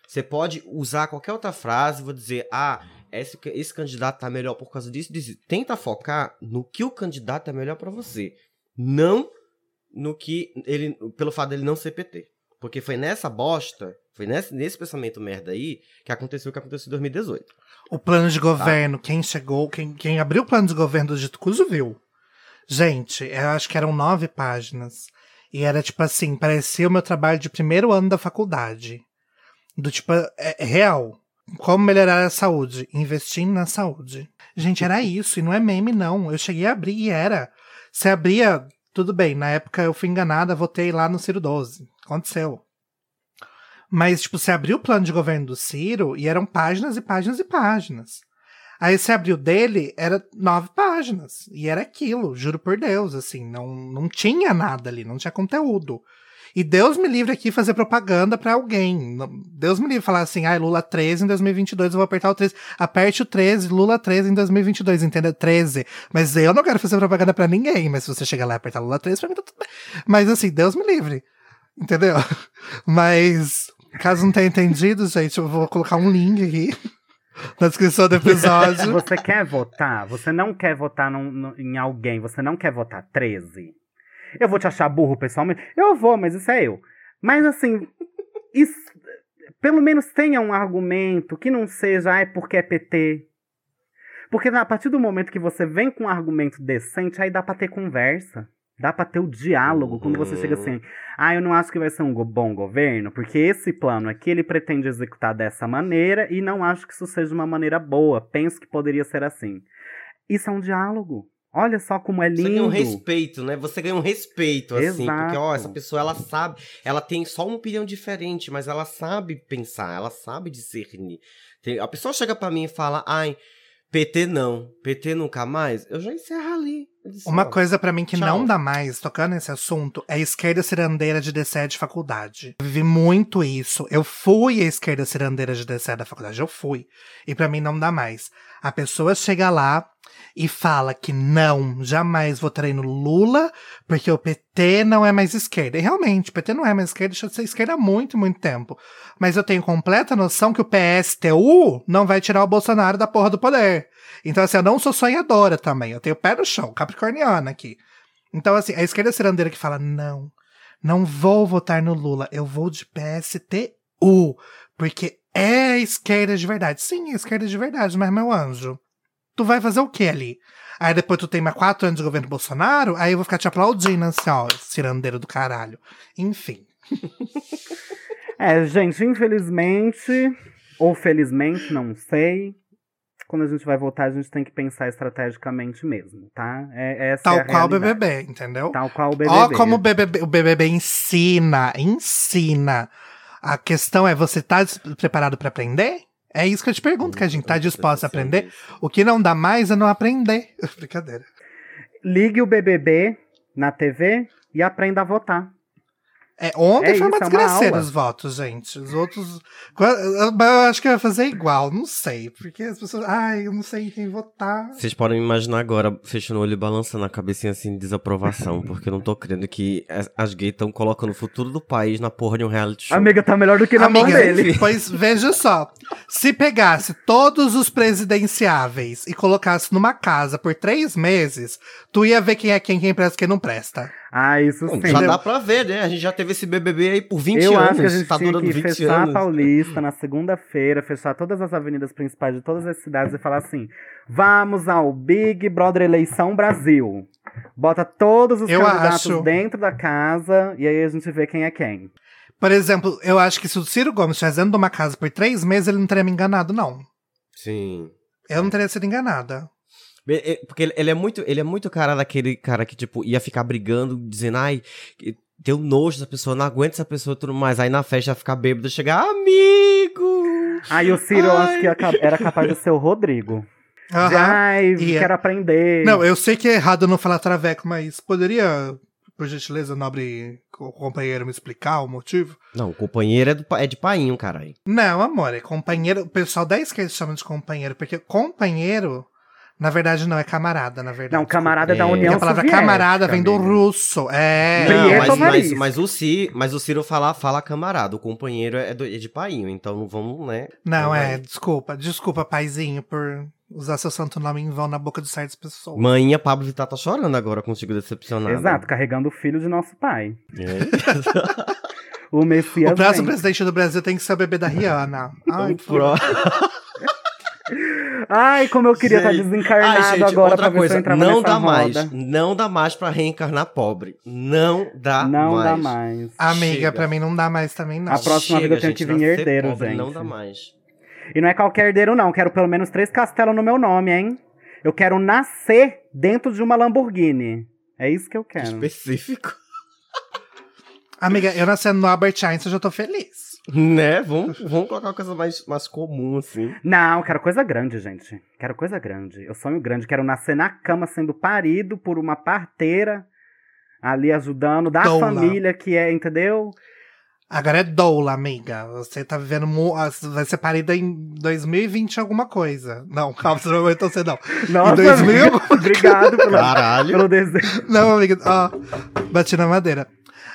[SPEAKER 2] Você pode usar qualquer outra frase, vou dizer, ah, esse, esse candidato tá melhor por causa disso, disso. Tenta focar no que o candidato é melhor pra você. Não no que ele. Pelo fato dele não ser PT. Porque foi nessa bosta, foi nesse, nesse pensamento merda aí, que aconteceu o que aconteceu em 2018.
[SPEAKER 1] O plano de governo, quem chegou, quem, quem abriu o plano de governo do Cuso viu. Gente, eu acho que eram nove páginas. E era tipo assim, parecia o meu trabalho de primeiro ano da faculdade. Do tipo, é, é real. Como melhorar a saúde? Investindo na saúde. Gente, era isso, e não é meme, não. Eu cheguei a abrir e era. Você abria, tudo bem, na época eu fui enganada, votei lá no Ciro 12. Aconteceu. Mas, tipo, você abriu o plano de governo do Ciro e eram páginas e páginas e páginas. Aí você abriu dele, era nove páginas. E era aquilo, juro por Deus, assim, não, não tinha nada ali, não tinha conteúdo. E Deus me livre aqui fazer propaganda pra alguém. Deus me livre falar assim, ai, Lula 13 em 2022, eu vou apertar o 13. Aperte o 13, Lula 13 em 2022, entendeu? 13. Mas eu não quero fazer propaganda pra ninguém, mas se você chegar lá e apertar Lula 13, pra mim tá tudo bem. Mas assim, Deus me livre. Entendeu? *laughs* Mas, caso não tenha entendido, gente, eu vou colocar um link aqui na descrição do episódio. *laughs*
[SPEAKER 3] Você quer votar? Você não quer votar num- num- em alguém, você não quer votar 13? Eu vou te achar burro pessoalmente? Eu vou, mas isso é eu. Mas assim, isso, pelo menos tenha um argumento que não seja, ah, é porque é PT. Porque a partir do momento que você vem com um argumento decente, aí dá pra ter conversa. Dá pra ter o diálogo. Quando você
[SPEAKER 2] Uhum.
[SPEAKER 3] chega assim, ah, eu não acho que vai ser um bom governo, porque esse plano aqui ele pretende executar dessa maneira e não acho que isso seja uma maneira boa. Penso que poderia ser assim. Isso é um diálogo. Olha só como é
[SPEAKER 2] Você ganha um
[SPEAKER 3] lindo.
[SPEAKER 2] respeito, né? Você ganha um respeito, assim.
[SPEAKER 3] Exato.
[SPEAKER 2] Porque, ó, essa pessoa, ela sabe. Ela tem só uma opinião diferente, mas ela sabe pensar, ela sabe discernir. Tem- a pessoa chega pra mim e fala, ai, PT não, PT nunca mais. Eu já encerro ali. Disse,
[SPEAKER 1] Uma
[SPEAKER 2] ó,
[SPEAKER 1] coisa pra mim que
[SPEAKER 2] Tchau.
[SPEAKER 1] não dá mais, tocando nesse assunto, é a esquerda cirandeira de DCE de faculdade. Eu vivi muito isso. Eu fui a esquerda cirandeira de DCE da faculdade. Eu fui. E pra mim não dá mais. A pessoa chega lá e fala que não, jamais votarei no Lula, porque o PT não é mais esquerda. E realmente, o PT não é mais esquerda, deixou de ser esquerda há muito, muito tempo. Mas eu tenho completa noção que o PSTU não vai tirar o Bolsonaro da porra do poder. Então, assim, eu não sou sonhadora também. Eu tenho pé no chão, capricorniana aqui. Então, assim, a esquerda cirandeira que fala, não, não vou votar no Lula, eu vou de PSTU, porque é a esquerda de verdade. Sim, é a esquerda de verdade, mas, meu anjo, tu vai fazer o que ali? Aí depois tu tem mais quatro anos de governo Bolsonaro, aí eu vou ficar te aplaudindo, assim, ó, cirandeiro do caralho. Enfim. *laughs*
[SPEAKER 3] É, gente, infelizmente, ou felizmente, não sei. Quando a gente vai votar, a gente tem que pensar estrategicamente mesmo, tá? É, é
[SPEAKER 1] Tal
[SPEAKER 3] a
[SPEAKER 1] qual o. BBB, entendeu?
[SPEAKER 3] Tal qual o BBB.
[SPEAKER 1] Ó, como o BBB, o BBB ensina, ensina. A questão é, você tá preparado pra aprender? É isso que eu te pergunto, que a gente tá disposto a aprender. O que não dá mais é não aprender. *laughs* Brincadeira.
[SPEAKER 3] Ligue o BBB na TV e aprenda a votar.
[SPEAKER 1] É, ontem
[SPEAKER 3] É
[SPEAKER 1] foi uma
[SPEAKER 3] isso, é uma
[SPEAKER 1] desgraceira
[SPEAKER 3] aula.
[SPEAKER 1] os votos, gente. Os outros. Eu acho que vai fazer igual, não sei. Porque as pessoas. Ai, eu não sei em quem votar.
[SPEAKER 2] Vocês podem imaginar agora, fechando o olho e balançando a cabecinha assim de desaprovação, porque eu não tô crendo que as, as gays estão colocando o futuro do país na porra de um reality show.
[SPEAKER 3] Amiga, tá melhor do que na mão
[SPEAKER 1] Amiga,
[SPEAKER 3] dele. *laughs*
[SPEAKER 1] Pois veja só. Se pegasse todos os presidenciáveis e colocasse numa casa por três meses, tu ia ver quem é quem, quem presta e quem não presta.
[SPEAKER 3] Ah, isso
[SPEAKER 2] Bom,
[SPEAKER 3] sim.
[SPEAKER 2] já dá pra ver, né? A gente já teve esse BBB aí por 20
[SPEAKER 3] Eu
[SPEAKER 2] anos.
[SPEAKER 3] acho que a gente
[SPEAKER 2] tá
[SPEAKER 3] tinha
[SPEAKER 2] durando
[SPEAKER 3] que
[SPEAKER 2] 20
[SPEAKER 3] fechar
[SPEAKER 2] anos.
[SPEAKER 3] a Paulista na segunda-feira, fechar todas as avenidas principais de todas as cidades e falar assim: vamos ao Big Brother Eleição Brasil. Bota todos os
[SPEAKER 1] Eu
[SPEAKER 3] candidatos
[SPEAKER 1] acho.
[SPEAKER 3] dentro da casa e aí a gente vê quem é quem.
[SPEAKER 1] Por exemplo, eu acho que se o Ciro Gomes estivesse dentro de uma casa por três meses, ele não teria me enganado, não.
[SPEAKER 2] Sim.
[SPEAKER 1] Eu não teria sido enganada.
[SPEAKER 2] É, é, Porque ele- é muito, ele é muito cara daquele cara que, tipo, ia ficar brigando, dizendo, ai, deu nojo dessa pessoa, não aguento essa pessoa e tudo mais. Aí na festa ia ficar bêbado e chegar, amigo!
[SPEAKER 3] Aí o Ciro, eu acho
[SPEAKER 2] Ai.
[SPEAKER 3] que era capaz de ser o Rodrigo. Ai,
[SPEAKER 1] Ia.
[SPEAKER 3] quero aprender.
[SPEAKER 1] Não, eu sei que é errado não falar traveco, mas poderia, por gentileza, nobre co- companheiro, me explicar o motivo?
[SPEAKER 2] Não, o companheiro é, do, é de painho, caralho.
[SPEAKER 1] Não, amor, é companheiro. O pessoal da esquerda chama de companheiro, porque companheiro, na verdade, não é camarada, na verdade.
[SPEAKER 3] Não, camarada é da. União
[SPEAKER 1] Porque a palavra
[SPEAKER 3] Soviética,
[SPEAKER 1] camarada vem do russo. É.
[SPEAKER 2] Não, mas, mas, mas, o Ciro, mas o Ciro fala, fala camarada, o companheiro é, do- é de painho, então não vamos, né?
[SPEAKER 1] Não, é, desculpa. Desculpa, paizinho, por usar seu santo nome em vão na boca de certas pessoas.
[SPEAKER 2] Maninha Pablo Vittar tá chorando agora contigo decepcionado.
[SPEAKER 3] Exato, carregando o filho de nosso pai.
[SPEAKER 2] É. *laughs*
[SPEAKER 3] O Messias.
[SPEAKER 1] O próximo presidente do Brasil tem que ser o bebê da Rihanna. *laughs* Ai,
[SPEAKER 2] O pró-
[SPEAKER 3] Ai, como eu queria estar
[SPEAKER 2] Gente.
[SPEAKER 3] desencarnado
[SPEAKER 2] Ai, gente,
[SPEAKER 3] agora
[SPEAKER 2] outra
[SPEAKER 3] pra ver se
[SPEAKER 2] coisa,
[SPEAKER 3] eu entrava
[SPEAKER 2] não
[SPEAKER 3] nessa
[SPEAKER 2] dá mais,
[SPEAKER 3] roda.
[SPEAKER 2] não dá mais pra reencarnar pobre. Não dá
[SPEAKER 3] Não
[SPEAKER 2] mais.
[SPEAKER 3] dá mais.
[SPEAKER 1] Amiga,
[SPEAKER 2] Chega.
[SPEAKER 1] pra mim não dá mais também, não.
[SPEAKER 3] A próxima
[SPEAKER 2] Chega,
[SPEAKER 3] vez eu tenho
[SPEAKER 2] gente,
[SPEAKER 3] que vir herdeiro,
[SPEAKER 2] pobre
[SPEAKER 3] gente.
[SPEAKER 2] Não dá mais.
[SPEAKER 3] E não é qualquer herdeiro, não. Quero pelo menos três castelos no meu nome, hein? Eu quero nascer dentro de uma Lamborghini. É isso que eu quero.
[SPEAKER 2] Específico.
[SPEAKER 1] Amiga, eu nascendo no Albert Einstein, eu já tô feliz.
[SPEAKER 2] Né? Vamos, vamos colocar uma coisa mais, mais comum, assim.
[SPEAKER 3] Não, quero coisa grande, gente. Quero coisa grande. Eu sonho grande. Quero nascer na cama sendo parido por uma parteira ali ajudando da
[SPEAKER 1] Doula.
[SPEAKER 3] família que é, entendeu?
[SPEAKER 1] Agora é doula, amiga. Você tá vivendo. mu- ah, Vai ser parida em 2020 alguma coisa. Não, *laughs* calma, você não vai ser não.
[SPEAKER 3] Nossa,
[SPEAKER 1] 2000?
[SPEAKER 3] amiga, obrigado pelo,
[SPEAKER 2] Caralho.
[SPEAKER 3] pelo desejo.
[SPEAKER 1] Não, amiga, ó. Bati na madeira.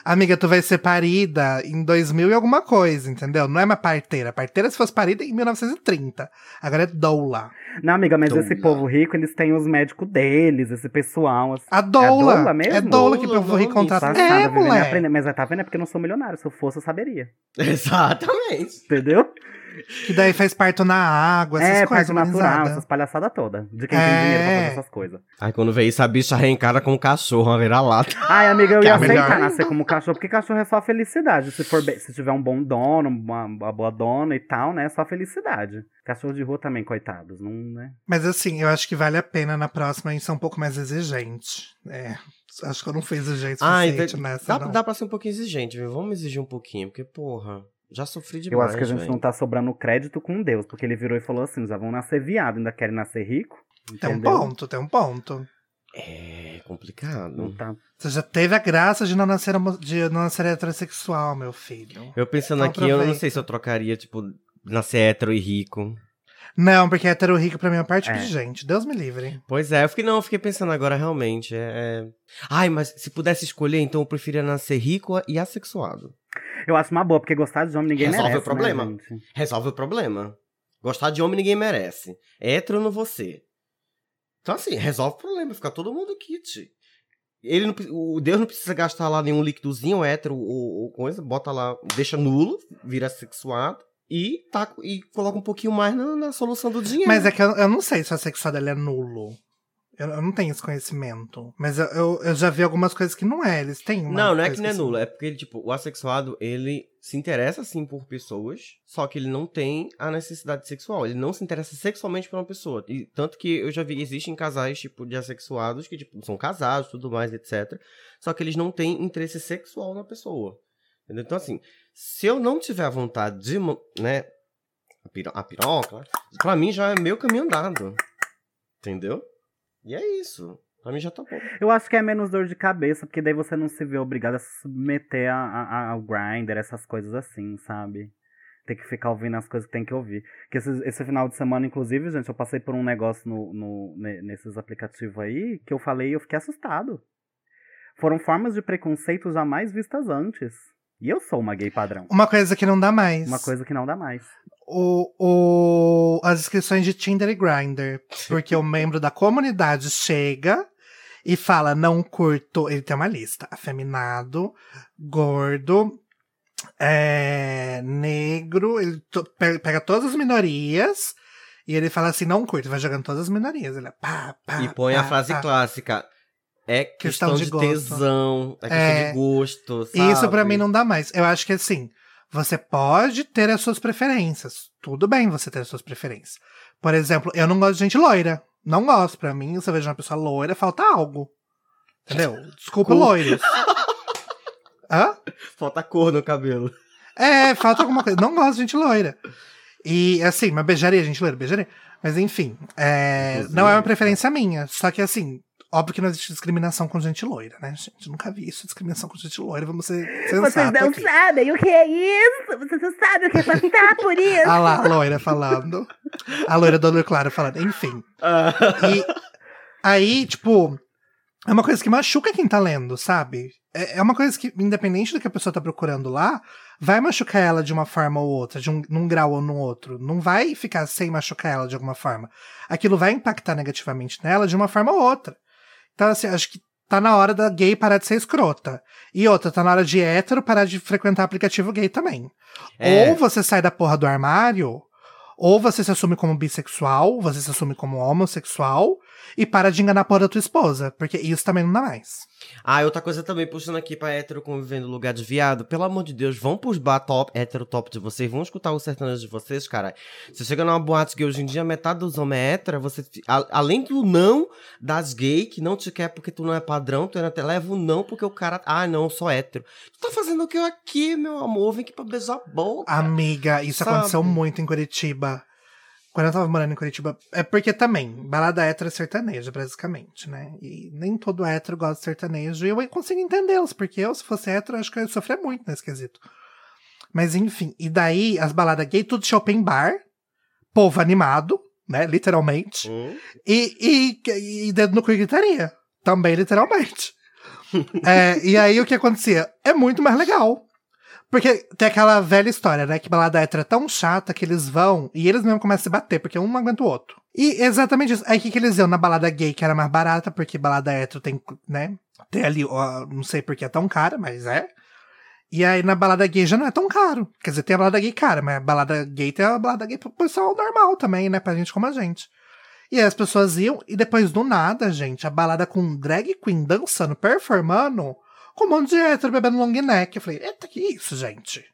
[SPEAKER 1] Amiga, tu vai ser parida em 2000 e alguma coisa, entendeu? Não é uma parteira. Parteira se fosse parida em 1930. Agora é doula.
[SPEAKER 3] Não, amiga, mas
[SPEAKER 2] Doula.
[SPEAKER 3] esse povo rico, eles têm os médicos deles, esse pessoal. Assim.
[SPEAKER 1] A doula.
[SPEAKER 3] É doula mesmo?
[SPEAKER 1] É doula que o povo rico contrata. É, moleque.
[SPEAKER 3] Mas tá vendo? É porque eu não sou milionário. Se eu fosse, eu saberia. *laughs*
[SPEAKER 2] Exatamente.
[SPEAKER 3] Entendeu?
[SPEAKER 1] Que daí faz parto na água, essas
[SPEAKER 3] é,
[SPEAKER 1] coisas.
[SPEAKER 3] parto natural, essas palhaçadas todas. De quem
[SPEAKER 1] É.
[SPEAKER 3] tem dinheiro pra fazer essas coisas.
[SPEAKER 2] Aí quando vê isso, a bicha reencara com um cachorro, uma vira-lata.
[SPEAKER 3] Ai, amiga, eu
[SPEAKER 1] Que é
[SPEAKER 3] ia
[SPEAKER 1] melhor.
[SPEAKER 3] aceitar nascer como cachorro, porque cachorro é só felicidade. Se for bem- se tiver um bom dono, uma, uma boa dona e tal, né? É só felicidade. Cachorro de rua também, coitados, não, né?
[SPEAKER 1] Mas assim, eu acho que vale a pena na próxima a gente ser um pouco mais exigente. É. Acho que eu não fui exigente o
[SPEAKER 2] Ai,
[SPEAKER 1] suficiente
[SPEAKER 2] dá,
[SPEAKER 1] nessa.
[SPEAKER 2] dá,
[SPEAKER 1] não.
[SPEAKER 2] dá pra ser um pouquinho exigente, viu? Vamos exigir um pouquinho, porque, porra, já sofri demais.
[SPEAKER 3] Eu acho que a gente
[SPEAKER 2] velho.
[SPEAKER 3] não tá sobrando crédito com Deus, porque ele virou e falou assim: já vão nascer viado, ainda querem nascer rico.
[SPEAKER 1] Tem um
[SPEAKER 3] Entendeu?
[SPEAKER 1] ponto, tem um ponto.
[SPEAKER 2] É complicado.
[SPEAKER 3] Não tá.
[SPEAKER 1] Você já teve a graça de não nascer, de não nascer heterossexual, meu filho.
[SPEAKER 2] Eu pensando
[SPEAKER 1] Então
[SPEAKER 2] aqui, eu não
[SPEAKER 1] aproveita.
[SPEAKER 2] sei se eu trocaria, tipo, nascer hétero e rico.
[SPEAKER 1] Não, porque hétero rico pra mim é uma parte
[SPEAKER 3] É.
[SPEAKER 1] de gente. Deus me livre.
[SPEAKER 2] Pois é, eu fiquei, não, eu fiquei pensando agora, realmente. É, é- Ai, mas se pudesse escolher, então eu preferia nascer rico e assexuado.
[SPEAKER 3] Eu acho uma boa, porque gostar de homem ninguém
[SPEAKER 2] Resolve
[SPEAKER 3] merece.
[SPEAKER 2] o problema.
[SPEAKER 3] Né?
[SPEAKER 2] Resolve o problema. Gostar de homem ninguém merece. Hétero no você. Então, assim, resolve o problema, fica todo mundo kit. Ele não, o Deus não precisa gastar lá nenhum líquidozinho hétero ou, ou coisa, bota lá, deixa nulo, vira sexuado e, tá, e coloca um pouquinho mais na, na solução do dinheiro.
[SPEAKER 1] Mas é que eu, eu não sei se a sexualidade é nulo. Eu, eu não tenho esse conhecimento. Mas eu, eu, eu já vi algumas coisas que não é. Eles têm uma
[SPEAKER 2] Não, não é que não é
[SPEAKER 1] assim.
[SPEAKER 2] nulo, é porque tipo, o assexuado, ele se interessa sim por pessoas, só que ele não tem a necessidade sexual, ele não se interessa sexualmente por uma pessoa. E tanto que eu já vi, existem casais, tipo, de assexuados que, tipo, são casados, tudo mais, etc. Só que eles não têm interesse sexual na pessoa. Entendeu? Então, assim, se eu não tiver a vontade de, né, a, piro a piroca, pra mim já é meio caminho andado. Entendeu? E é isso. Pra mim já tá bom.
[SPEAKER 3] Eu acho que é menos dor de cabeça, porque daí você não se vê obrigado a se submeter a- a- ao grinder, essas coisas assim, sabe? Tem que ficar ouvindo as coisas que tem que ouvir. Porque esse, esse final de semana, inclusive, gente, eu passei por um negócio no, no- ne- nesses aplicativos aí que eu falei e eu fiquei assustado. Foram formas de preconceito jamais vistas antes. E eu sou uma gay padrão.
[SPEAKER 1] Uma coisa que não dá mais.
[SPEAKER 3] Uma coisa que não dá mais.
[SPEAKER 1] O, o, as inscrições de Tinder e Grindr. Porque o membro da comunidade chega e fala: não curto. Ele tem uma lista: afeminado, gordo, é, negro. Ele pega todas as minorias e ele fala assim: não curto. Vai jogando todas as minorias. Ele é pá, pá.
[SPEAKER 2] E põe a
[SPEAKER 1] pá,
[SPEAKER 2] frase
[SPEAKER 1] pá.
[SPEAKER 2] clássica. É questão,
[SPEAKER 1] Questão de
[SPEAKER 2] de, tesão, é questão
[SPEAKER 1] É.
[SPEAKER 2] de gosto, sabe?
[SPEAKER 1] E isso pra mim não dá mais. Eu acho que assim, você pode ter as suas preferências. Tudo bem você ter as suas preferências. Por exemplo, eu não gosto de gente loira. Não gosto. Pra mim, se eu vejo uma pessoa loira, falta algo. Entendeu? Desculpa,
[SPEAKER 2] Cu.
[SPEAKER 1] loiros. *laughs* Hã?
[SPEAKER 2] Falta cor no cabelo.
[SPEAKER 1] É, falta alguma coisa. Não gosto de gente loira. E assim, mas beijaria gente loira? Beijaria. Mas enfim, é, não é uma preferência minha. Só que assim, óbvio que não existe discriminação com gente loira, né, gente? Nunca vi isso, discriminação com gente loira. Vamos ser sensatos
[SPEAKER 5] Vocês não
[SPEAKER 1] aqui.
[SPEAKER 5] sabem o que é isso. Vocês não sabem o que é passar por isso.
[SPEAKER 1] Ah lá, a loira falando. A loira do olho claro falando. Enfim. E aí, tipo, é uma coisa que machuca quem tá lendo, sabe? É é uma coisa que, independente do que a pessoa tá procurando lá, vai machucar ela de uma forma ou outra, de um, num grau ou no outro. Não vai ficar sem machucar ela de alguma forma. Aquilo vai impactar negativamente nela de uma forma ou outra. Então, assim, acho que tá na hora da gay parar de ser escrota. E outra, tá na hora de hétero parar de frequentar aplicativo gay também.
[SPEAKER 2] É.
[SPEAKER 1] Ou você sai da porra do armário, ou você se assume como bissexual, você se assume como homossexual, e para de enganar a porra da tua esposa, porque isso também não dá mais.
[SPEAKER 2] Ah, e outra coisa também, puxando aqui pra hétero convivendo no lugar de viado. Pelo amor de Deus, vão pros bar top, hétero top de vocês, vão escutar o sertanejo de vocês, cara. Você chega numa boate que hoje em dia metade dos homens é hétero, você, a- além do não das gay, que não te quer porque tu não é padrão, tu ainda até leva o não porque o cara, ah, não, eu sou hétero. Tu tá fazendo o que eu aqui, meu amor? Vem aqui pra beijar a boca.
[SPEAKER 1] Amiga, isso
[SPEAKER 2] Sabe?
[SPEAKER 1] aconteceu muito em Curitiba. Quando eu tava morando em Curitiba. É porque também, balada hétero é sertaneja, basicamente, né? E nem todo hétero gosta de sertanejo. E eu consigo entendê-los, porque eu, se fosse hétero, acho que eu ia sofrer muito nesse quesito. Mas enfim, e daí as baladas gay, tudo de open bar, povo animado, né? Literalmente.
[SPEAKER 2] Hum?
[SPEAKER 1] E, e, e dedo no cu e gritaria. Também, literalmente. *laughs* É, e aí o que acontecia? É muito mais legal. Porque tem aquela velha história, né? Que balada hétero é tão chata que eles vão e eles mesmo começam a se bater, porque um aguenta o outro. E exatamente isso. Aí o que, que eles iam na balada gay, que era mais barata, porque balada hétero tem, né? Tem ali, ó, não sei porque é tão cara, mas é. E aí na balada gay já não é tão caro. Quer dizer, tem a balada gay cara, mas a balada gay tem a balada gay pro pessoal normal também, né? Pra gente como a gente. E aí as pessoas iam, e depois do nada, gente, a balada com drag queen dançando, performando, um monte de hétero bebendo long neck. Eu falei, eita, que isso, gente?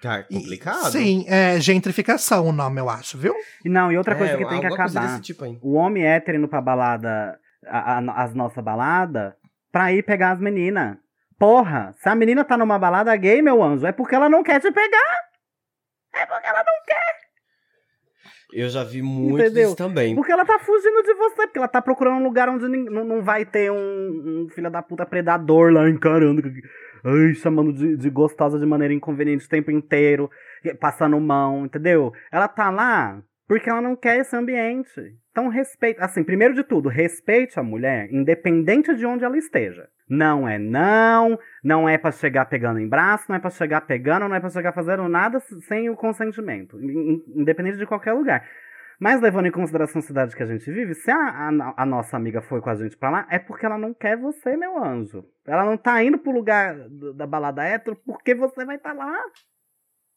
[SPEAKER 2] Tá
[SPEAKER 1] E-
[SPEAKER 2] complicado.
[SPEAKER 1] Sim, é gentrificação o nome, eu acho, viu?
[SPEAKER 3] E Não, e outra coisa
[SPEAKER 2] É,
[SPEAKER 3] que tem que acabar.
[SPEAKER 2] tipo.
[SPEAKER 3] O homem hétero indo pra balada, a- a- as nossas baladas, pra ir pegar as meninas. Porra, se a menina tá numa balada gay, meu anjo, é porque ela não quer te pegar. É porque ela não
[SPEAKER 2] Eu já vi muito
[SPEAKER 3] Entendeu?
[SPEAKER 2] disso também.
[SPEAKER 3] Porque ela tá fugindo de você, porque ela tá procurando um lugar onde não, não vai ter um, um filho da puta predador lá encarando. Ai, chamando de, de gostosa de maneira inconveniente o tempo inteiro, passando mão, entendeu? Ela tá lá porque ela não quer esse ambiente. Então respeita, assim, primeiro de tudo, respeite a mulher, independente de onde ela esteja. Não é não, não é pra chegar pegando em braço, não é pra chegar pegando, não é pra chegar fazendo nada sem o consentimento, in- in- independente de qualquer lugar. Mas levando em consideração a cidade que a gente vive, se a, a- a nossa amiga foi com a gente pra lá, é porque ela não quer você, meu anjo. Ela não tá indo pro lugar da balada hétero porque você vai estar lá.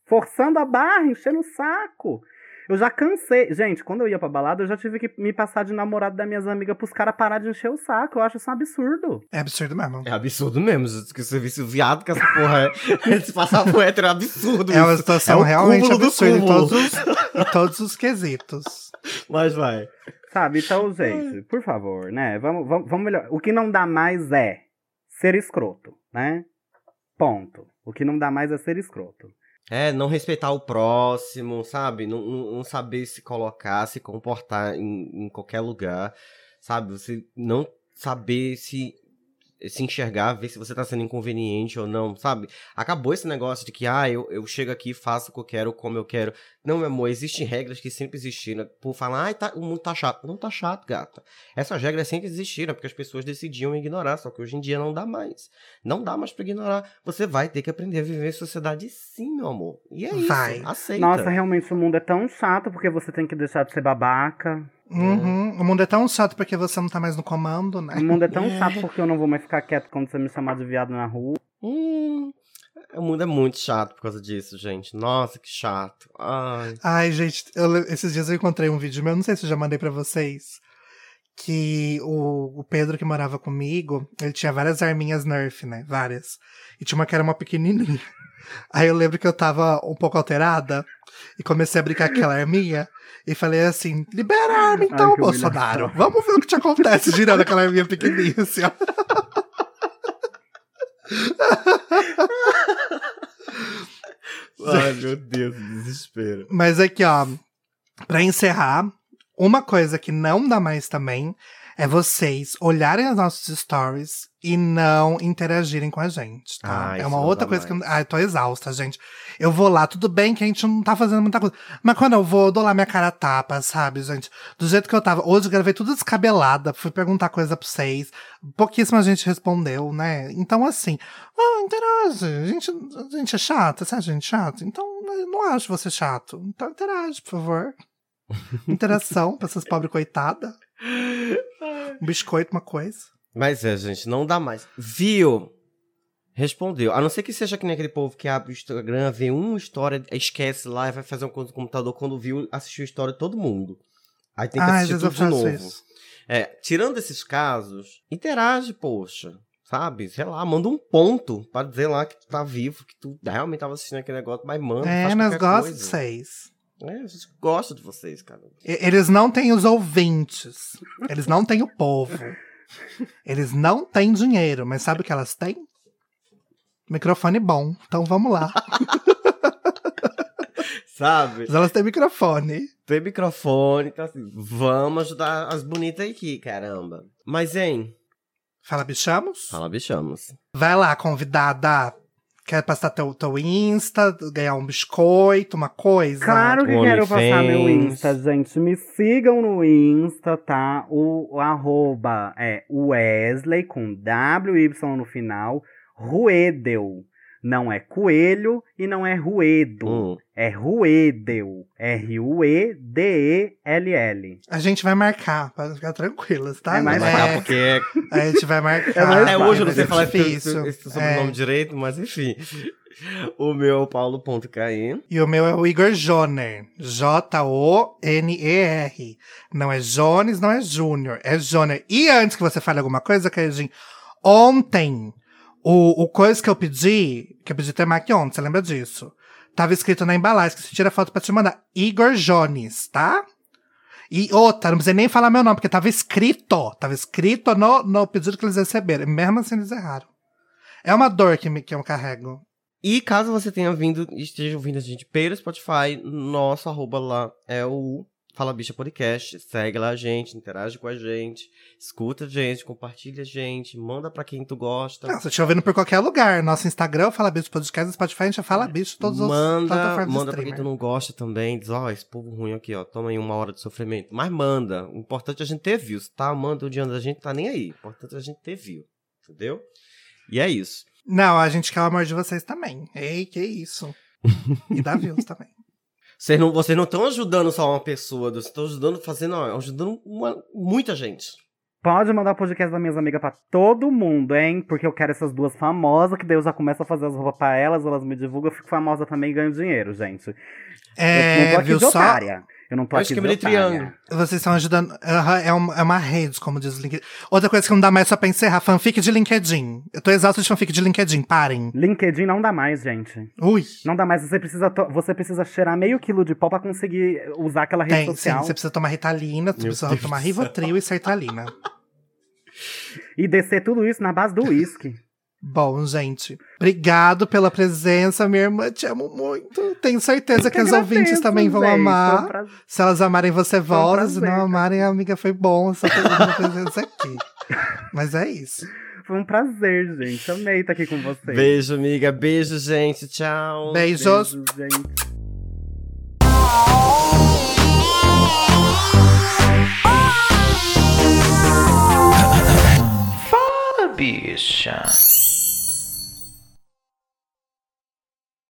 [SPEAKER 3] Forçando a barra, enchendo o saco. Eu já cansei. Gente, quando eu ia pra balada, eu já tive que me passar de namorado das minhas amigas pros caras parar de encher o saco. Eu acho isso um absurdo.
[SPEAKER 1] É absurdo mesmo.
[SPEAKER 2] É absurdo mesmo. Que o serviço viado que essa porra é. Se passar por hétero é absurdo.
[SPEAKER 1] É uma situação
[SPEAKER 2] É o
[SPEAKER 1] realmente absurda em todos, os, em todos os quesitos.
[SPEAKER 2] Mas vai.
[SPEAKER 3] Sabe? Então, gente, por favor, né? Vamos, vamos, vamos melhor. O que não dá mais é ser escroto, né? Ponto. O que não dá mais é ser escroto.
[SPEAKER 2] É, não respeitar o próximo, sabe? Não, não- saber se colocar, se comportar em, em qualquer lugar, sabe? Você não saber se se enxergar, ver se você tá sendo inconveniente ou não, sabe? Acabou esse negócio de que, ah, eu, eu chego aqui, faço o que eu quero, como eu quero. Não, meu amor, existem regras que sempre existiram. Por falar, ai, tá, o mundo tá chato. Não tá chato, gata. Essas regras sempre existiram, porque as pessoas decidiam ignorar, só que hoje em dia não dá mais. Não dá mais pra ignorar. Você vai ter que aprender a viver em sociedade sim, meu amor. E é isso.
[SPEAKER 1] Vai.
[SPEAKER 2] Aceita.
[SPEAKER 3] Nossa, realmente o mundo é tão chato porque você tem que deixar de ser babaca.
[SPEAKER 1] Uhum. O mundo é tão chato porque você não tá mais no comando, né?
[SPEAKER 3] O mundo é tão *laughs* chato porque eu não vou mais ficar quieto quando você me chamar de viado na rua.
[SPEAKER 2] Hum, o mundo é muito chato por causa disso, gente. Nossa, que chato. Ai.
[SPEAKER 1] Ai, gente, eu esses dias eu encontrei um vídeo meu, não sei se eu já mandei pra vocês, que o, o Pedro que morava comigo, ele tinha várias arminhas Nerf, né? Várias. E tinha uma que era uma pequenininha. Aí eu lembro que eu tava um pouco alterada e comecei a brincar com aquela arminha e falei assim: libera a arma então,
[SPEAKER 3] Ai,
[SPEAKER 1] Bolsonaro.
[SPEAKER 3] humilhação.
[SPEAKER 1] Vamos ver o que te acontece girando aquela arminha pequenininha assim, ó.
[SPEAKER 2] Ai, meu Deus, desespero.
[SPEAKER 1] Mas aqui, ó, pra encerrar, uma coisa que não dá mais também é vocês olharem as nossas stories e não interagirem com a gente, tá? É uma outra coisa que eu,
[SPEAKER 2] mais.
[SPEAKER 1] ai, tô exausta, gente. Eu vou lá, tudo bem que a gente não tá fazendo muita coisa, mas quando eu vou, eu dou lá minha cara a tapa, sabe, gente? Do jeito que eu tava. Hoje eu gravei tudo descabelada, fui perguntar coisa pra vocês, pouquíssima gente respondeu, né? Então, assim, ah, interage. A gente, a gente é chata, sabe? A gente é chato. Então, eu não acho você chato. Então, interage, por favor. *laughs* Interação pra essas pobres coitadas. Um biscoito, uma coisa.
[SPEAKER 2] Mas é, gente, não dá mais. Viu? Respondeu. A não ser que seja que nem aquele povo que abre o Instagram, vê uma história, esquece lá e vai fazer uma coisa no computador. Quando viu, assistiu a história de todo mundo. Aí tem que
[SPEAKER 1] Ah,
[SPEAKER 2] assistir tudo de novo.
[SPEAKER 1] isso.
[SPEAKER 2] É, tirando esses casos, interage, poxa. Sabe? Sei lá, manda um ponto pra dizer lá que tu tá vivo, que tu realmente tava assistindo aquele negócio, mas manda.
[SPEAKER 1] É, nós gostamos de vocês.
[SPEAKER 2] É, a gente gosta de vocês, cara.
[SPEAKER 1] Eles não têm os ouvintes. Eles não têm o povo. Eles não têm dinheiro, mas sabe o que elas têm? Microfone bom. Então vamos lá. *laughs*
[SPEAKER 2] Sabe?
[SPEAKER 1] Mas elas têm microfone.
[SPEAKER 2] Tem microfone, então assim, vamos ajudar as bonitas aqui, caramba. Mas, hein?
[SPEAKER 1] Fala, bichamos?
[SPEAKER 2] Fala, bichamos.
[SPEAKER 1] Vai lá, convidada. Quer passar teu, teu Insta, ganhar um biscoito, uma coisa?
[SPEAKER 3] Claro que quero passar meu. Insta, gente. Me sigam no Insta, tá? O, o arroba é Wesley com WY no final. Ruedel. Não é coelho e não é ruedo.
[SPEAKER 2] Hum.
[SPEAKER 3] É Ruedel. R-U-E-D-E-L-L.
[SPEAKER 1] A gente vai marcar, pra ficar tranquilas, tá?
[SPEAKER 3] É mais
[SPEAKER 1] Não
[SPEAKER 3] fácil.
[SPEAKER 2] porque
[SPEAKER 1] A gente vai marcar.
[SPEAKER 3] É fácil,
[SPEAKER 2] hoje eu não
[SPEAKER 3] mas
[SPEAKER 2] sei
[SPEAKER 1] é
[SPEAKER 2] falar esse,
[SPEAKER 1] difícil.
[SPEAKER 2] esse sobrenome
[SPEAKER 1] É.
[SPEAKER 2] direito, mas enfim. O meu é o paulo.caí.
[SPEAKER 1] E o meu é o Igor Joner. J-O-N-E-R. Não é Jones, não é Júnior. É Joner. E antes que você fale alguma coisa, queridinho, ontem, o, o coisa que eu pedi, que eu pedi temaki ontem, você lembra disso? Tava escrito na embalagem, que você tira foto pra te mandar. Igor Jones, tá? E outra, não precisa nem falar meu nome, porque tava escrito. Tava escrito no, no pedido que eles receberam. Mesmo assim, eles erraram. É uma dor que, me, que eu carrego.
[SPEAKER 2] E caso você tenha vindo, esteja ouvindo a gente pelo Spotify, nosso arroba lá é o Fala Bicha Podcast. Segue lá a gente, interage com a gente, escuta a gente, compartilha a gente, manda pra quem tu gosta.
[SPEAKER 1] Você estiver ouvindo por qualquer lugar. Nosso Instagram, Fala Bicho Podcast, no Spotify, a gente já fala bicho, todos os
[SPEAKER 2] manda,
[SPEAKER 1] plataformas de
[SPEAKER 2] manda pra quem tu não gosta também, diz, ó, esse povo ruim aqui, ó, toma aí uma hora de sofrimento. Mas manda, o importante é a gente ter views, tá? Manda o dia da gente, tá nem aí. O importante é a gente ter view, entendeu? E é isso.
[SPEAKER 1] Não, a gente quer o amor de vocês também. Ei, que isso. e dá views também.
[SPEAKER 2] Vocês não vocês não estão ajudando só uma pessoa, vocês estão ajudando, fazendo, ó, ajudando uma- muita gente.
[SPEAKER 3] Pode mandar o podcast das minhas amigas pra todo mundo, hein? Porque eu quero essas duas famosas, que daí eu já começo a fazer as roupas pra elas, elas me divulgam, eu fico famosa também e ganho dinheiro, gente. eu não
[SPEAKER 1] É,
[SPEAKER 3] tô aqui
[SPEAKER 1] viu
[SPEAKER 3] de
[SPEAKER 1] só?
[SPEAKER 3] Eu não tô
[SPEAKER 2] É o
[SPEAKER 3] aqui
[SPEAKER 2] esquema de triângulo.
[SPEAKER 1] Vocês estão ajudando. É, uma, é uma rede, como diz o LinkedIn. Outra coisa que não dá mais só pra encerrar: fanfic de LinkedIn. Eu tô exausto de fanfic de LinkedIn, parem.
[SPEAKER 3] LinkedIn não dá mais, gente.
[SPEAKER 1] Ui.
[SPEAKER 3] Não dá mais. Você precisa, to- você precisa cheirar meio quilo de pó pra conseguir usar aquela rede
[SPEAKER 1] Tem, sim.
[SPEAKER 3] social.
[SPEAKER 1] Você precisa tomar Ritalina, você
[SPEAKER 2] Meu
[SPEAKER 1] precisa
[SPEAKER 2] Deus
[SPEAKER 1] tomar. Rivotril e Sertralina.
[SPEAKER 3] E descer tudo isso na base do uísque.
[SPEAKER 1] Bom, gente, obrigado pela presença, minha irmã. Te amo muito. Tenho certeza que, os ouvintes também vão
[SPEAKER 3] gente, um
[SPEAKER 1] amar. Se elas amarem, você
[SPEAKER 3] um
[SPEAKER 1] volta. Se não amarem, a amiga foi bom. Minha presença aqui. *laughs* Mas é isso.
[SPEAKER 3] Foi um prazer, gente. Amei estar aqui com vocês.
[SPEAKER 2] Beijo, amiga. Beijo, gente. Tchau.
[SPEAKER 1] Beijos.
[SPEAKER 3] Beijo, gente.
[SPEAKER 4] Fala, bicha.